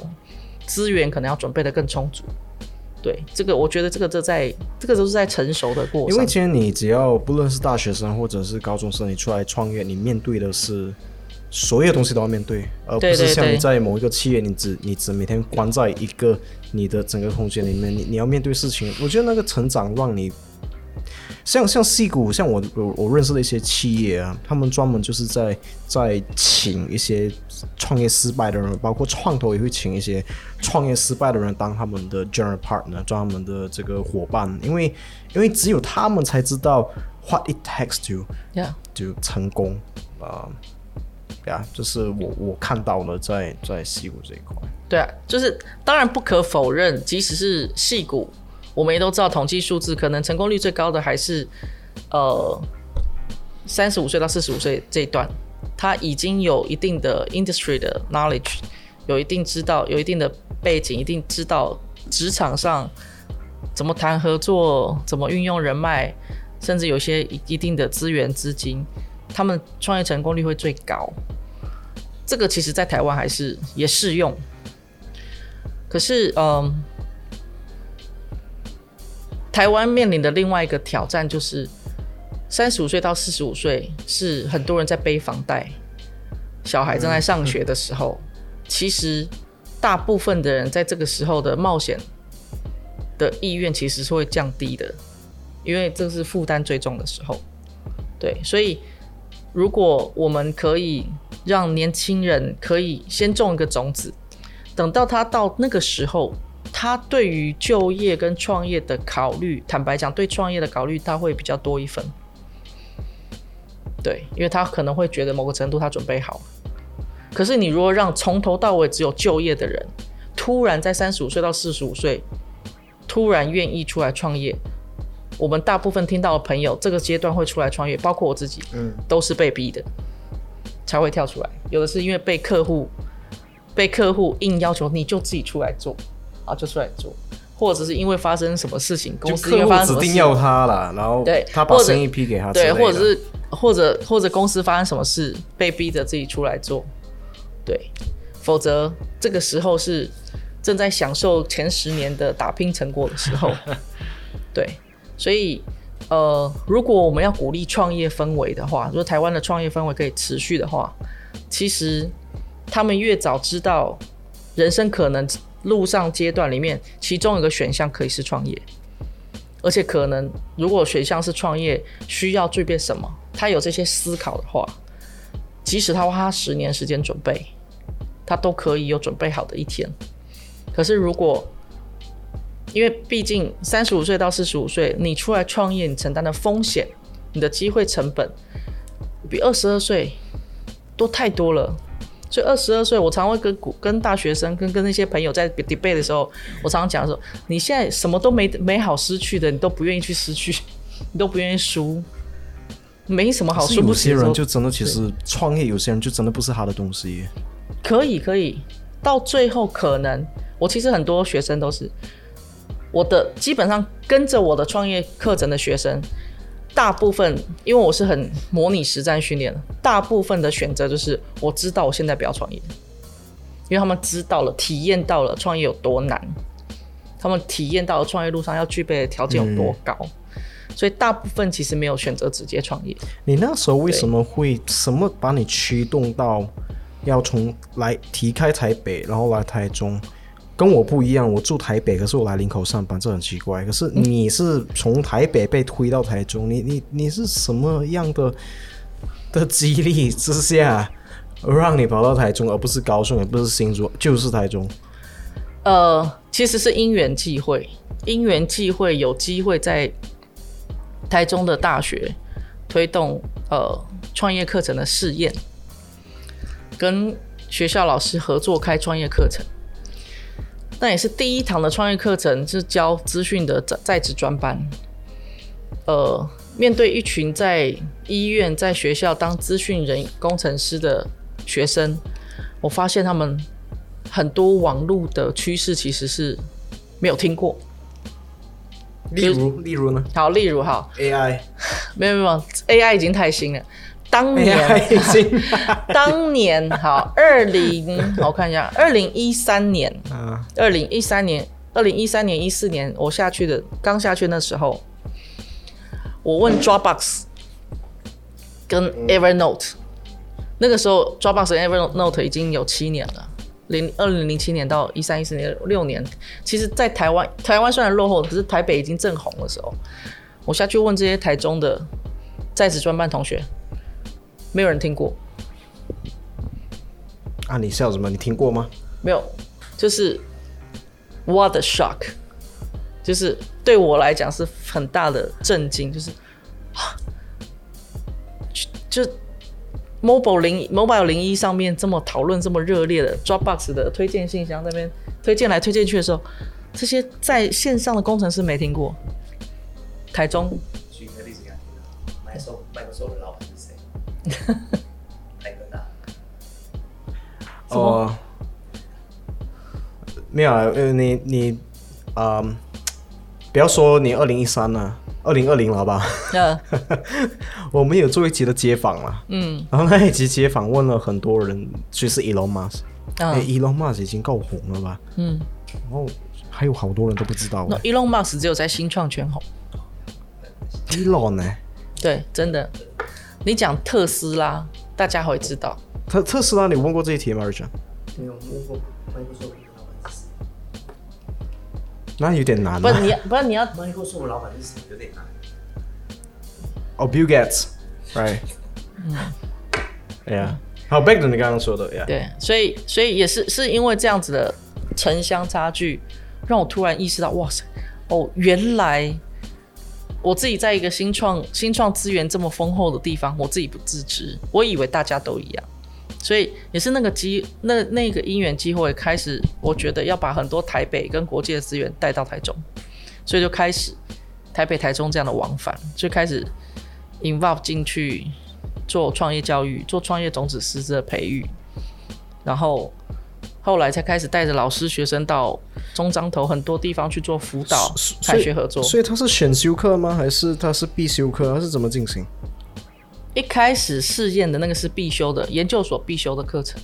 资源可能要准备的更充足。对，这个我觉得这个都在这个都是在成熟的过程。因为其实你只要不论是大学生或者是高中生，你出来创业，你面对的是。所有东西都要面对，而不是像你在某一个企业，你只你只每天关在一个你的整个空间里面，你你要面对事情。我觉得那个成长让你，像像戏骨，像我我我认识的一些企业啊，他们专门就是在在请一些创业失败的人，包括创投也会请一些创业失败的人当他们的 general partner，当他们的这个伙伴，因为因为只有他们才知道 what it takes to yeah 就成功啊。呀，就是我我看到了在在戏骨这一块。对啊，就是当然不可否认，即使是戏骨，我们也都知道统计数字，可能成功率最高的还是呃三十五岁到四十五岁这一段，他已经有一定的 industry 的 knowledge，有一定知道，有一定的背景，一定知道职场上怎么谈合作，怎么运用人脉，甚至有些一定的资源资金。他们创业成功率会最高，这个其实在台湾还是也适用。可是，嗯，台湾面临的另外一个挑战就是，三十五岁到四十五岁是很多人在背房贷，小孩正在上学的时候，其实大部分的人在这个时候的冒险的意愿其实是会降低的，因为这是负担最重的时候。对，所以如果我们可以让年轻人可以先种一个种子，等到他到那个时候，他对于就业跟创业的考虑，坦白讲，对创业的考虑他会比较多一分。对，因为他可能会觉得某个程度他准备好。可是你如果让从头到尾只有就业的人，突然在三十五岁到四十五岁，突然愿意出来创业，我们大部分听到的朋友，这个阶段会出来创业，包括我自己，嗯，都是被逼的才会跳出来。有的是因为被客户被客户硬要求你就自己出来做，啊，就出来做，或者是因为发生什么事情，公司因为发生指定要他了，然后对他把生意批给他对，或者是或者或者公司发生什么事，被逼着自己出来做，对，否则这个时候是正在享受前十年的打拼成果的时候，[LAUGHS] 对，所以呃，如果我们要鼓励创业氛围的话，如果台湾的创业氛围可以持续的话，其实他们越早知道人生可能路上阶段里面，其中一个选项可以是创业。而且可能，如果选项是创业，需要具备什么？他有这些思考的话，即使他花十年时间准备，他都可以有准备好的一天。可是如果，因为毕竟三十五岁到四十五岁，你出来创业，你承担的风险、你的机会成本，比二十二岁多太多了。所以二十二岁，我常会跟股跟大学生、跟跟那些朋友在 debate 的时候，我常常讲说，你现在什么都没没好失去的，你都不愿意去失去，你都不愿意输，没什么好输不起的时候些人就真的其实创业，有些人就真的不是他的东西。可以可以，到最后可能，我其实很多学生都是我的，基本上跟着我的创业课程的学生，大部分因为我是很模拟实战训练的，大部分的选择就是我知道我现在不要创业，因为他们知道了、体验到了创业有多难，他们体验到了创业路上要具备的条件有多高，所以大部分其实没有选择直接创业。你那时候为什么会什么把你驱动到要从来离开台北，然后来台中？跟我不一样，我住台北，可是我来林口上班，这很奇怪。可是你是从台北被推到台中，你你你是什么样的的激励之下，[LAUGHS] 让你跑到台中，而不是高雄，也不是新竹，就是台中？呃，其实是因缘际会，因缘际会有机会在台中的大学推动呃创业课程的试验，跟学校老师合作开创业课程。那也是第一堂的创业课程，是教资讯的在在职专班。呃，面对一群在医院、在学校当资讯人工程师的学生，我发现他们很多网络的趋势其实是没有听过。例如，例如呢好，例如哈，？AI [LAUGHS] 没有没有，AI 已经太新了。当年已经 [LAUGHS] 当年好，二零我看一下，二零一三年，啊，二零一三年，二零一三年一四年我下去的，刚下去那时候，我问 Dropbox 跟 Evernote，那个时候 Dropbox 跟 Evernote 已经有七年了。零二零零七年到一三一四年六年，其实，在台湾，台湾虽然落后，可是台北已经正红的时候，我下去问这些台中的在职专班同学，没有人听过，啊，你笑什么？你听过吗？没有，就是 what a shock，就是对我来讲是很大的震惊，就是啊就就 mobile 零 mobile 零一上面这么讨论这么热烈的 Dropbox 的推荐信箱那边推荐来推荐去的时候，这些在线上的工程师没听过。台中 [LAUGHS] 哦，没有啊，呃，你你，嗯，不要说你二零一三了，二零二零了，好吧？呃我们有做一集的街访啦，嗯然后那一集街访问了很多人，就是 Elon Musk，哎、嗯 e l o n Musk 已经够红了吧？嗯然后还有好多人都不知道那 Elon Musk 只有在新创圈红，Elon 呢？对，真的。你讲特斯拉，大家会知道。特特斯拉，你问过这一题吗？Richard？没有问过老板是那有点难、啊。不是你要，不是你要，？Microsoft 老板是谁？有点难。哦、b i l l Gates，right？嗯，Yeah。好 b a c k 你刚刚说的，Yeah。对，所以所以也是是因为这样子的城乡差距，让我突然意识到，哇塞，哦，原来我自己在一个新创新创资源这么丰厚的地方，我自己不自知，我以为大家都一样，所以也是那个机那那个因缘机会开始，我觉得要把很多台北跟国际的资源带到台中，所以就开始台北台中这样的往返，就开始 involve 进去做创业教育，做创业种子师资的培育，然后后来才开始带着老师学生到中彰头很多地方去做辅导、开学合作。所以他是选修课吗？还是他是必修课？他是怎么进行？一开始试验的那个是必修的，研究所必修的课程。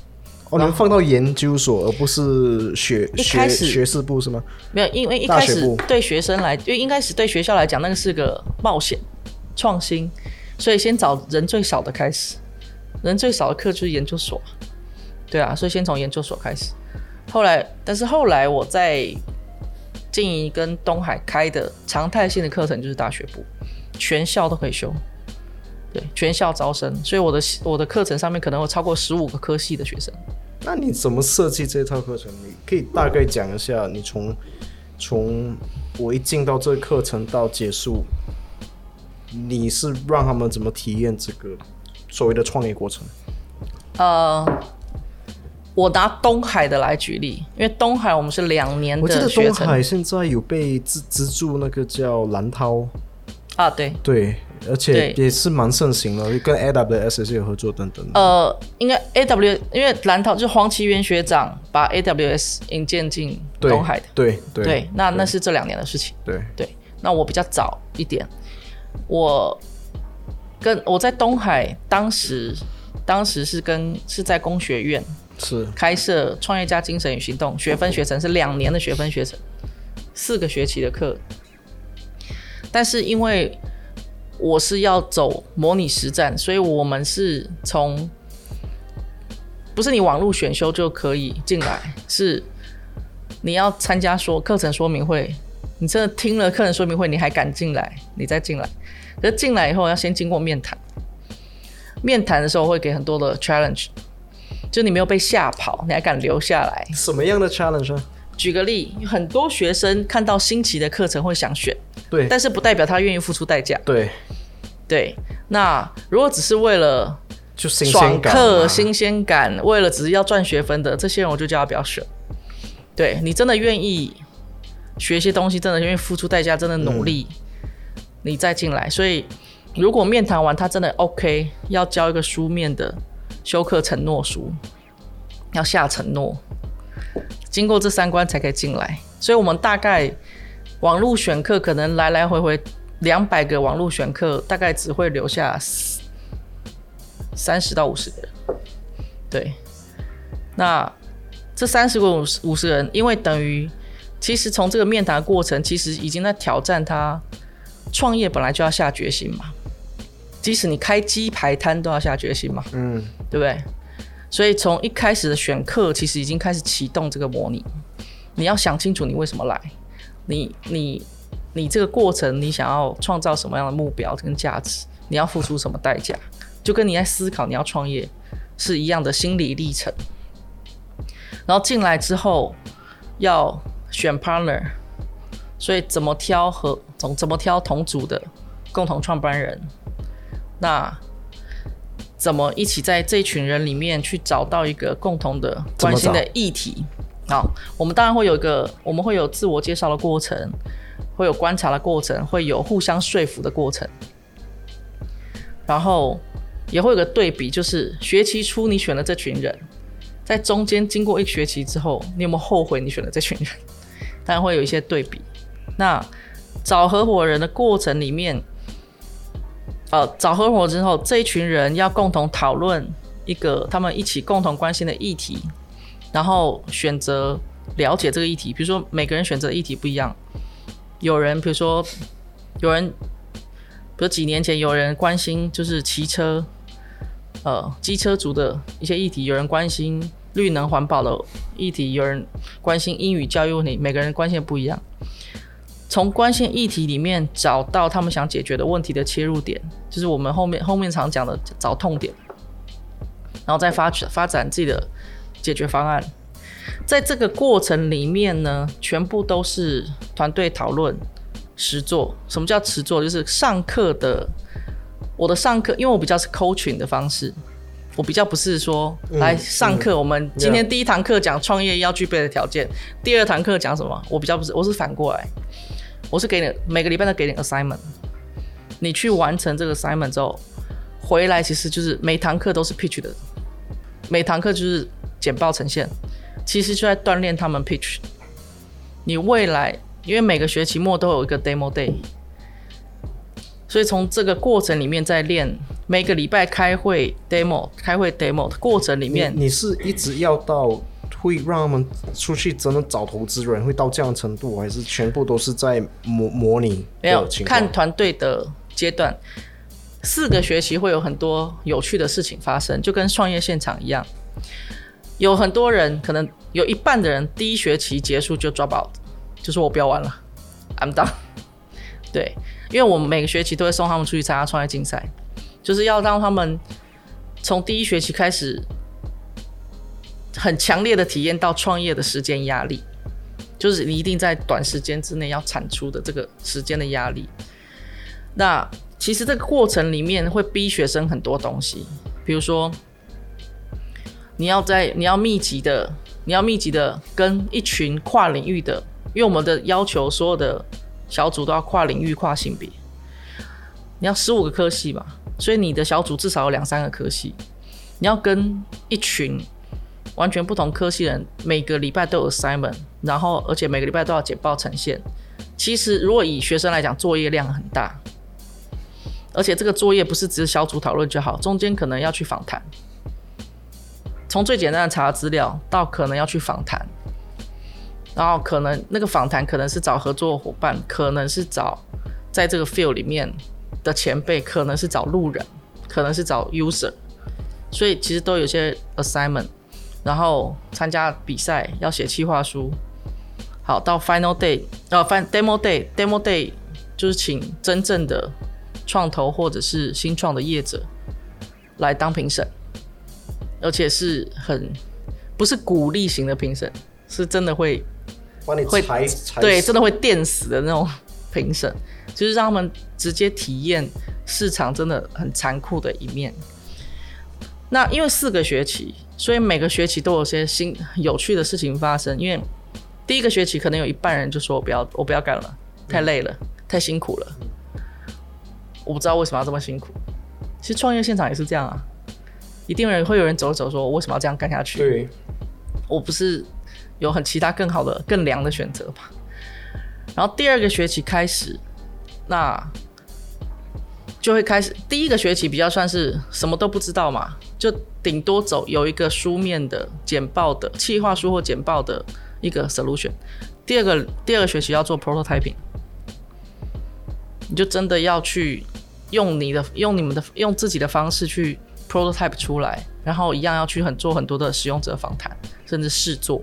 哦，你们放到研究所，而不是学学一开始学士部是吗？没有，因为一开始对学生来，因为一开始对学校来讲，那个是个冒险、创新，所以先找人最少的开始。人最少的课就是研究所，对啊，所以先从研究所开始。后来，但是后来我在静怡跟东海开的常态性的课程就是大学部，全校都可以修，对，全校招生，所以我的我的课程上面可能会超过十五个科系的学生。那你怎么设计这套课程？你可以大概讲一下，你从从我一进到这个课程到结束，你是让他们怎么体验这个所谓的创业过程？呃，我拿东海的来举例，因为东海我们是两年我记得东海现在有被资资助那个叫蓝涛，啊，对，对，而且也是蛮盛行的，跟 AWS 也是有合作等等。呃，应该 A W，因为蓝涛就是黄奇源学长把 A W S 引荐进东海的，对对对，那那是这两年的事情。对。对，那我比较早一点，我跟我在东海当时，当时是跟是在工学院是开设创业家精神与行动学分学程，是两年的学分学程，四个学期的课。但是因为我是要走模拟实战，所以我们是从不是你网络选修就可以进来，[COUGHS] 是你要参加说课程说明会，你真的听了课程说明会，你还敢进来，你再进来。可是进来以后要先经过面谈，面谈的时候会给很多的 challenge，就你没有被吓跑，你还敢留下来。什么样的 challenge 呢？举个例，很多学生看到新奇的课程会想选，对但是不代表他愿意付出代价。对，对，那如果只是为了就新感课、新鲜感，为了只是要赚学分的这些人，我就叫他不要选。对你真的愿意学一些东西，真的愿意付出代价，真的努力，你再进来。所以如果面谈完他真的 OK，要交一个书面的休课承诺书，要下承诺，经过这三关才可以进来。所以我们大概网络选课可能来来回回两百个网络选课，大概只会留下三十到五十个人。对，那这三十个五十五十人，因为等于其实从这个面谈过程，其实已经在挑战他创业本来就要下决心嘛。即使你开鸡排摊都要下决心嘛，嗯，对不对？所以从一开始的选课，其实已经开始启动这个模拟。你要想清楚你为什么来，你你你这个过程，你想要创造什么样的目标跟价值，你要付出什么代价，就跟你在思考你要创业是一样的心理历程。然后进来之后要选 partner，所以怎么挑和怎怎么挑同组的共同创办人，那怎么一起在这群人里面去找到一个共同的关心的议题？好，我们当然会有一个，我们会有自我介绍的过程，会有观察的过程，会有互相说服的过程，然后也会有个对比，就是学期初你选了这群人，在中间经过一学期之后，你有没有后悔你选了这群人？当然会有一些对比。那找合伙人的过程里面，呃，找合伙之后，这一群人要共同讨论一个他们一起共同关心的议题，然后选择了解这个议题。比如说每个人选择的议题不一样，有人比如说有人，比如几年前有人关心就是骑车，呃，机车族的一些议题，有人关心绿能环保的议题，有人关心英语教育问题，每个人关心的不一样。从关心议题里面找到他们想解决的问题的切入点，就是我们后面后面常讲的找痛点，然后再发发展自己的解决方案。在这个过程里面呢，全部都是团队讨论、实做。什么叫实做？就是上课的我的上课，因为我比较是 coaching 的方式，我比较不是说来上课。我们今天第一堂课讲创业要具备的条件，第二堂课讲什么？我比较不是，我是反过来。我是给你每个礼拜都给你 assignment，你去完成这个 assignment 之后，回来其实就是每堂课都是 pitch 的，每堂课就是简报呈现，其实就在锻炼他们 pitch。你未来因为每个学期末都有一个 demo day，所以从这个过程里面在练，每个礼拜开会 demo，开会 demo 的过程里面，你是一直要到。会让他们出去真的找投资人，会到这样程度，还是全部都是在模模拟？没有看团队的阶段，四个学期会有很多有趣的事情发生，就跟创业现场一样。有很多人可能有一半的人第一学期结束就 drop out，就说我不要玩了，I'm done。[LAUGHS] 对，因为我们每个学期都会送他们出去参加创业竞赛，就是要让他们从第一学期开始。很强烈的体验到创业的时间压力，就是你一定在短时间之内要产出的这个时间的压力。那其实这个过程里面会逼学生很多东西，比如说你要在你要密集的你要密集的跟一群跨领域的，因为我们的要求所有的小组都要跨领域跨性别，你要十五个科系嘛，所以你的小组至少有两三个科系，你要跟一群。完全不同科系人，每个礼拜都有 assignment，然后而且每个礼拜都要简报呈现。其实如果以学生来讲，作业量很大，而且这个作业不是只是小组讨论就好，中间可能要去访谈，从最简单的查资料到可能要去访谈，然后可能那个访谈可能是找合作伙伴，可能是找在这个 field 里面的前辈，可能是找路人，可能是找 user，所以其实都有些 assignment。然后参加比赛要写企划书，好到 final day，呃，fin demo day，demo day 就是请真正的创投或者是新创的业者来当评审，而且是很不是鼓励型的评审，是真的会会对真的会电死的那种评审，就是让他们直接体验市场真的很残酷的一面。那因为四个学期。所以每个学期都有些新有趣的事情发生。因为第一个学期可能有一半人就说：“我不要，我不要干了，太累了，太辛苦了。”我不知道为什么要这么辛苦。其实创业现场也是这样啊，一定人会有人走走，说：“我为什么要这样干下去？”对，我不是有很其他更好的、更凉的选择吗？然后第二个学期开始，那就会开始。第一个学期比较算是什么都不知道嘛。就顶多走有一个书面的简报的企划书或简报的一个 solution。第二个第二个学期要做 prototyping，你就真的要去用你的用你们的用自己的方式去 prototype 出来，然后一样要去很做很多的使用者访谈，甚至试做。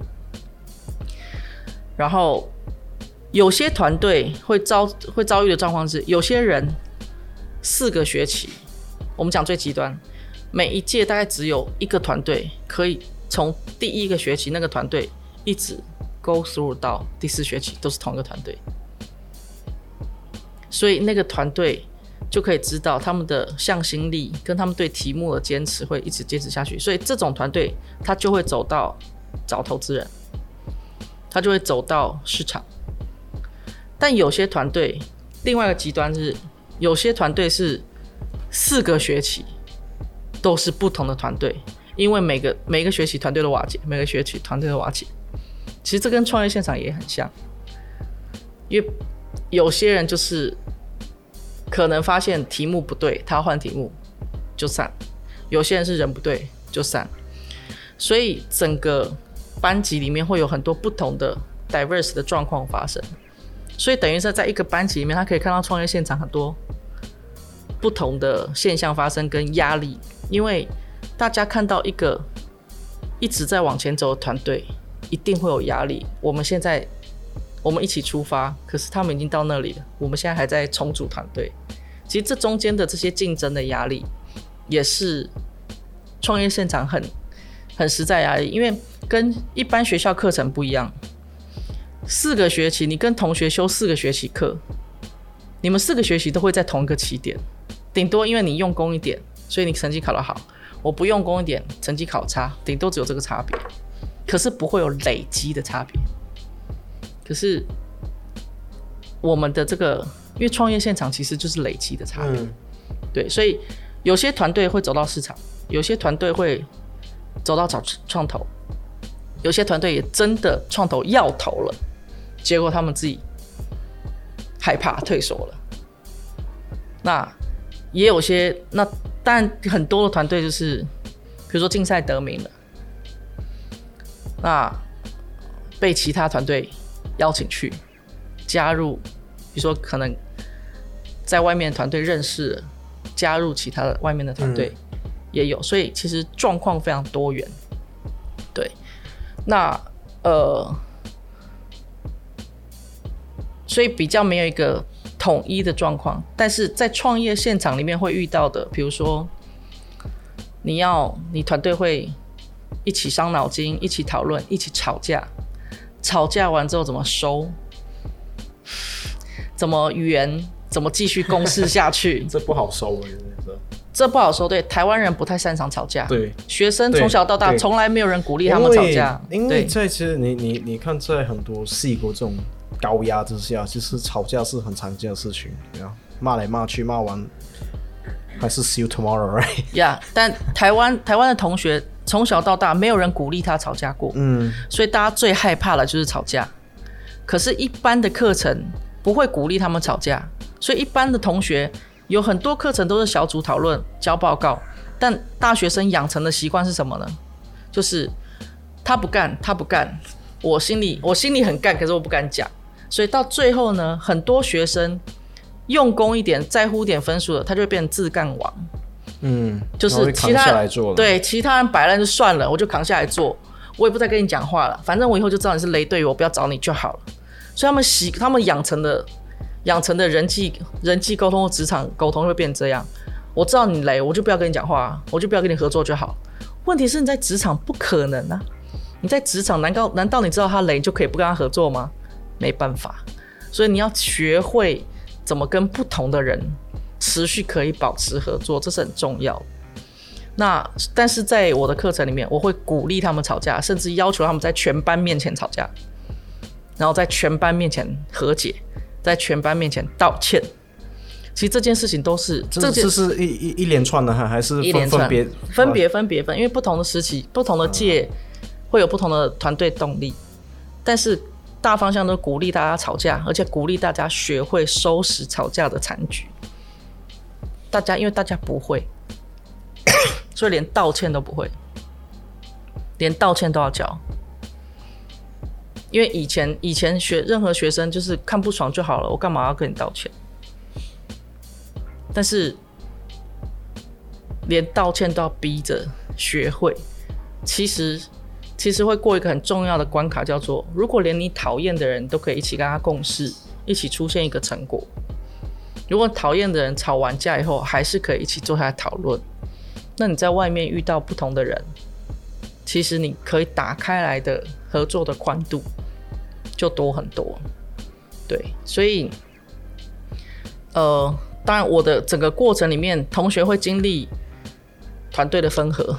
然后有些团队会遭会遭遇的状况是，有些人四个学期，我们讲最极端。每一届大概只有一个团队可以从第一个学期那个团队一直 go through 到第四学期都是同一个团队，所以那个团队就可以知道他们的向心力跟他们对题目的坚持会一直坚持下去，所以这种团队他就会走到找投资人，他就会走到市场。但有些团队另外一个极端是，有些团队是四个学期。都是不同的团队，因为每个每个学期团队的瓦解，每个学期团队的瓦解，其实这跟创业现场也很像，因为有些人就是可能发现题目不对，他要换题目就散；有些人是人不对就散，所以整个班级里面会有很多不同的 diverse 的状况发生，所以等于是在一个班级里面，他可以看到创业现场很多不同的现象发生跟压力，因为大家看到一个一直在往前走的团队，一定会有压力。我们现在我们一起出发，可是他们已经到那里了，我们现在还在重组团队。其实这中间的这些竞争的压力，也是创业现场很很实在压力，因为跟一般学校课程不一样。四个学期，你跟同学修四个学期课，你们四个学期都会在同一个起点，顶多因为你用功一点，所以你成绩考得好；我不用功一点，成绩考差，顶多只有这个差别，可是不会有累积的差别。可是我们的这个，因为创业现场其实就是累积的差别，嗯对，所以有些团队会走到市场，有些团队会走到找创投，有些团队也真的创投要投了，结果他们自己害怕退缩了。那也有些，那但很多的团队就是，比如说竞赛得名了，那被其他团队邀请去加入，比如说可能在外面团队认识了，加入其他的外面的团队也有，所以其实状况非常多元。对，那呃，所以比较没有一个统一的状况，但是在创业现场里面会遇到的，比如说你要你团队会一起伤脑筋，一起讨论，一起吵架，吵架完之后怎么收，[SIGHS] 怎么圆，怎么继续共事下去，[LAUGHS] 这不好收哎，这这不好说。对，台湾人不太擅长吵架，对。学生从小到大从来没有人鼓励他们吵架，因为在其实你你你看，在很多戏国这种高压之下，其实吵架是很常见的事情，对啊，骂来骂去，骂完还是 see you tomorrow，right？[LAUGHS] 呀但台湾台湾的同学从小到大没有人鼓励他吵架过，嗯，所以大家最害怕的就是吵架。可是，一般的课程不会鼓励他们吵架，所以一般的同学有很多课程都是小组讨论、交报告。但大学生养成的习惯是什么呢？就是他不干，他不干，我心里我心里很干，可是我不敢讲。所以到最后呢，很多学生用功一点，在乎点分数的，他就会变成自干王。嗯，就是扛其他下来做，，对其他人摆烂就算了，我就扛下来做，我也不再跟你讲话了，反正我以后就知道你是雷队友，我不要找你就好了。所以他们习他们养成的养成的人际人际沟通或职场沟通会变这样。我知道你雷，我就不要跟你讲话，我就不要跟你合作就好。问题是你在职场不可能啊！你在职场难道难道你知道他雷就可以不跟他合作吗？没办法，所以你要学会怎么跟不同的人持续可以保持合作，这是很重要。的。那但是在我的课程里面，我会鼓励他们吵架，甚至要求他们在全班面前吵架，然后在全班面前和解，在全班面前道歉。其实这件事情都是这这是一一一连串的，哈还是分分别？分别分别分，因为不同的时期、不同的界会有不同的团队动力，但是大方向都鼓励大家吵架，而且鼓励大家学会收拾吵架的残局。大家因为大家不会，[COUGHS] 所以连道歉都不会，连道歉都要教。因为以前以前学任何学生就是看不爽就好了，我干嘛要跟你道歉？但是连道歉都要逼着学会，其实其实会过一个很重要的关卡，叫做如果连你讨厌的人都可以一起跟他共事，一起出现一个成果，如果讨厌的人吵完架以后还是可以一起坐下来讨论，那你在外面遇到不同的人，其实你可以打开来的合作的宽度就多很多。对，所以呃，当然我的整个过程里面，同学会经历团队的分合，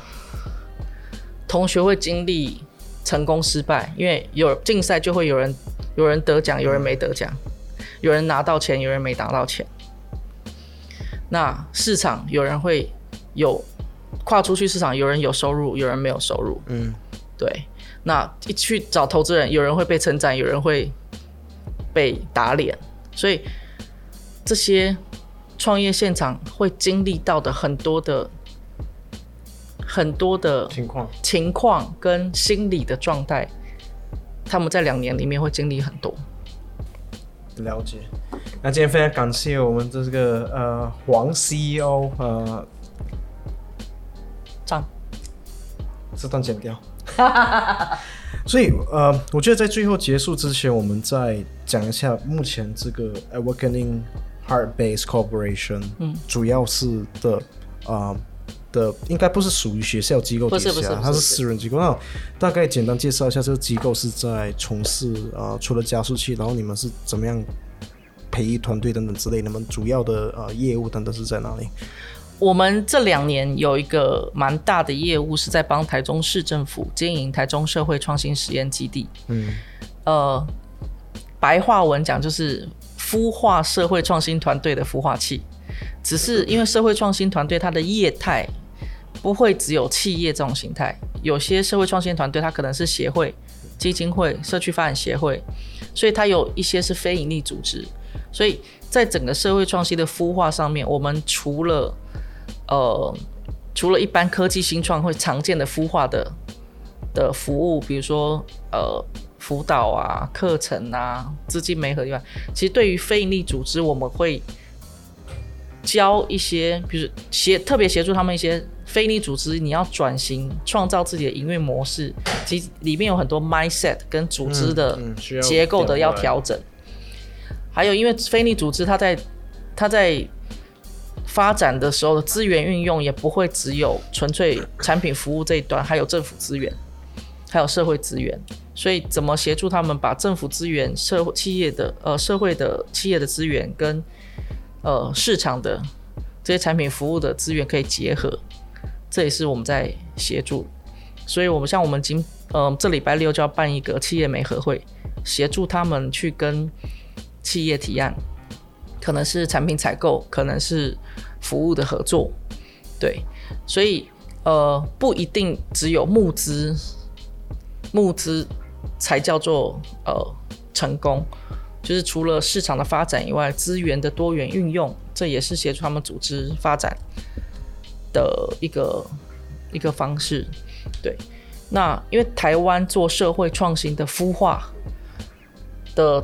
同学会经历成功失败，因为有竞赛就会有人有人得奖，有人没得奖，有人拿到钱，有人没拿到钱。那市场有人会有跨出去市场，有人有收入，有人没有收入。嗯，对。那一去找投资人，有人会被称赞，有人会被打脸，所以这些创业现场会经历到的很多的很多的情况。情况跟心理的状态，他们在两年里面会经历很多。了解。那今天非常感谢我们这个呃黄 CEO 呃，这样这段剪掉。[LAUGHS] 所以呃，我觉得在最后结束之前，我们再讲一下目前这个 Awakening Heart Base Corporation，嗯，主要是的啊、的，应该不是属于学校机构底下，不是不是不是它是私人机构。那大概简单介绍一下这个机构是在从事啊、除了加速器，然后你们是怎么样培育团队等等之类，你们主要的呃业务等等是在哪里？我们这两年有一个蛮大的业务，是在帮台中市政府经营台中社会创新实验基地。嗯，呃，白话文讲就是孵化社会创新团队的孵化器。只是因为社会创新团队它的业态不会只有企业这种形态，有些社会创新团队它可能是协会、基金会、社区发展协会，所以它有一些是非营利组织。所以在整个社会创新的孵化上面，我们除了呃，除了一般科技新创会常见的孵化的的服务，比如说呃辅导啊、课程啊、资金媒合以外，其实对于非营利组织，我们会教一些，比如协特别协助他们一些非营利组织，你要转型，创造自己的营运模式，其实里面有很多 mindset 跟组织的结构的要调整。还有，因为非营利组织它在它在发展的时候的资源运用也不会只有纯粹产品服务这一端，还有政府资源，还有社会资源。所以，怎么协助他们把政府资源、社会企业的呃社会的企业的资源跟呃市场的这些产品服务的资源可以结合，这也是我们在协助。所以，我们像我们今呃这礼拜六就要办一个企业媒合会，协助他们去跟企业提案，可能是产品采购，可能是服务的合作，对，所以呃不一定只有募资，募资才叫做呃成功，就是除了市场的发展以外，资源的多元运用，这也是协助他们组织发展。的一个一个方式，对。那因为台湾做社会创新的孵化的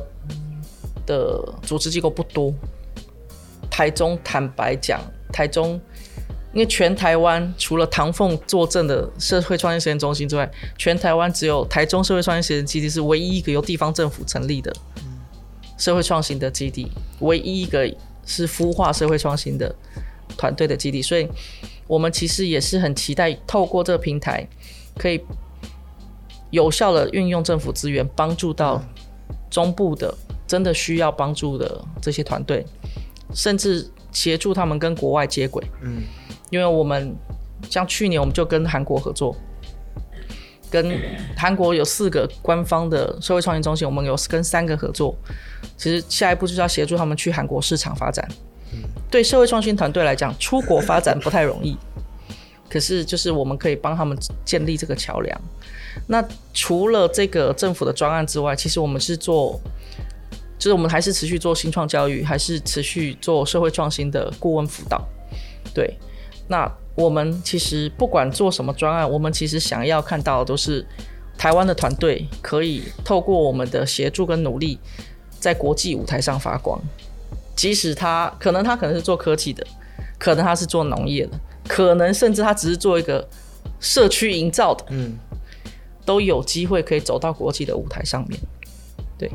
的组织机构不多。台中坦白讲，台中因为全台湾除了唐凤坐镇的社会创新实验中心之外，全台湾只有台中社会创新实验基地是唯一一个由地方政府成立的社会创新的基地，唯一一个是孵化社会创新的团队的基地，所以我们其实也是很期待透过这个平台，可以有效的运用政府资源，帮助到中部的真的需要帮助的这些团队，甚至协助他们跟国外接轨。嗯，因为我们像去年我们就跟韩国合作，跟韩国有四个官方的社会创新中心，我们有跟三个合作。其实下一步就是要协助他们去韩国市场发展。对社会创新团队来讲，出国发展不太容易，[LAUGHS] 可是就是我们可以帮他们建立这个桥梁。那除了这个政府的专案之外，其实我们是做，就是我们还是持续做新创教育，还是持续做社会创新的顾问辅导。对，那我们其实不管做什么专案，我们其实想要看到的都是台湾的团队可以透过我们的协助跟努力，在国际舞台上发光。即使他可能他可能是做科技的，可能他是做农业的，可能甚至他只是做一个社区营造的，嗯，都有机会可以走到国际的舞台上面。对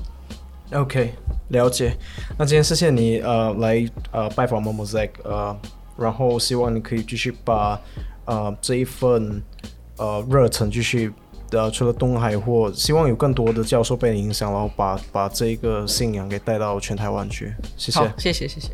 ，OK，了解。那今天谢谢你呃来呃拜访 Momozek 呃，然后希望你可以继续把呃这一份呃热忱继续呃除了东海或希望有更多的教授被影响，然后把把这个信仰给带到全台湾去。谢谢。，谢谢谢谢。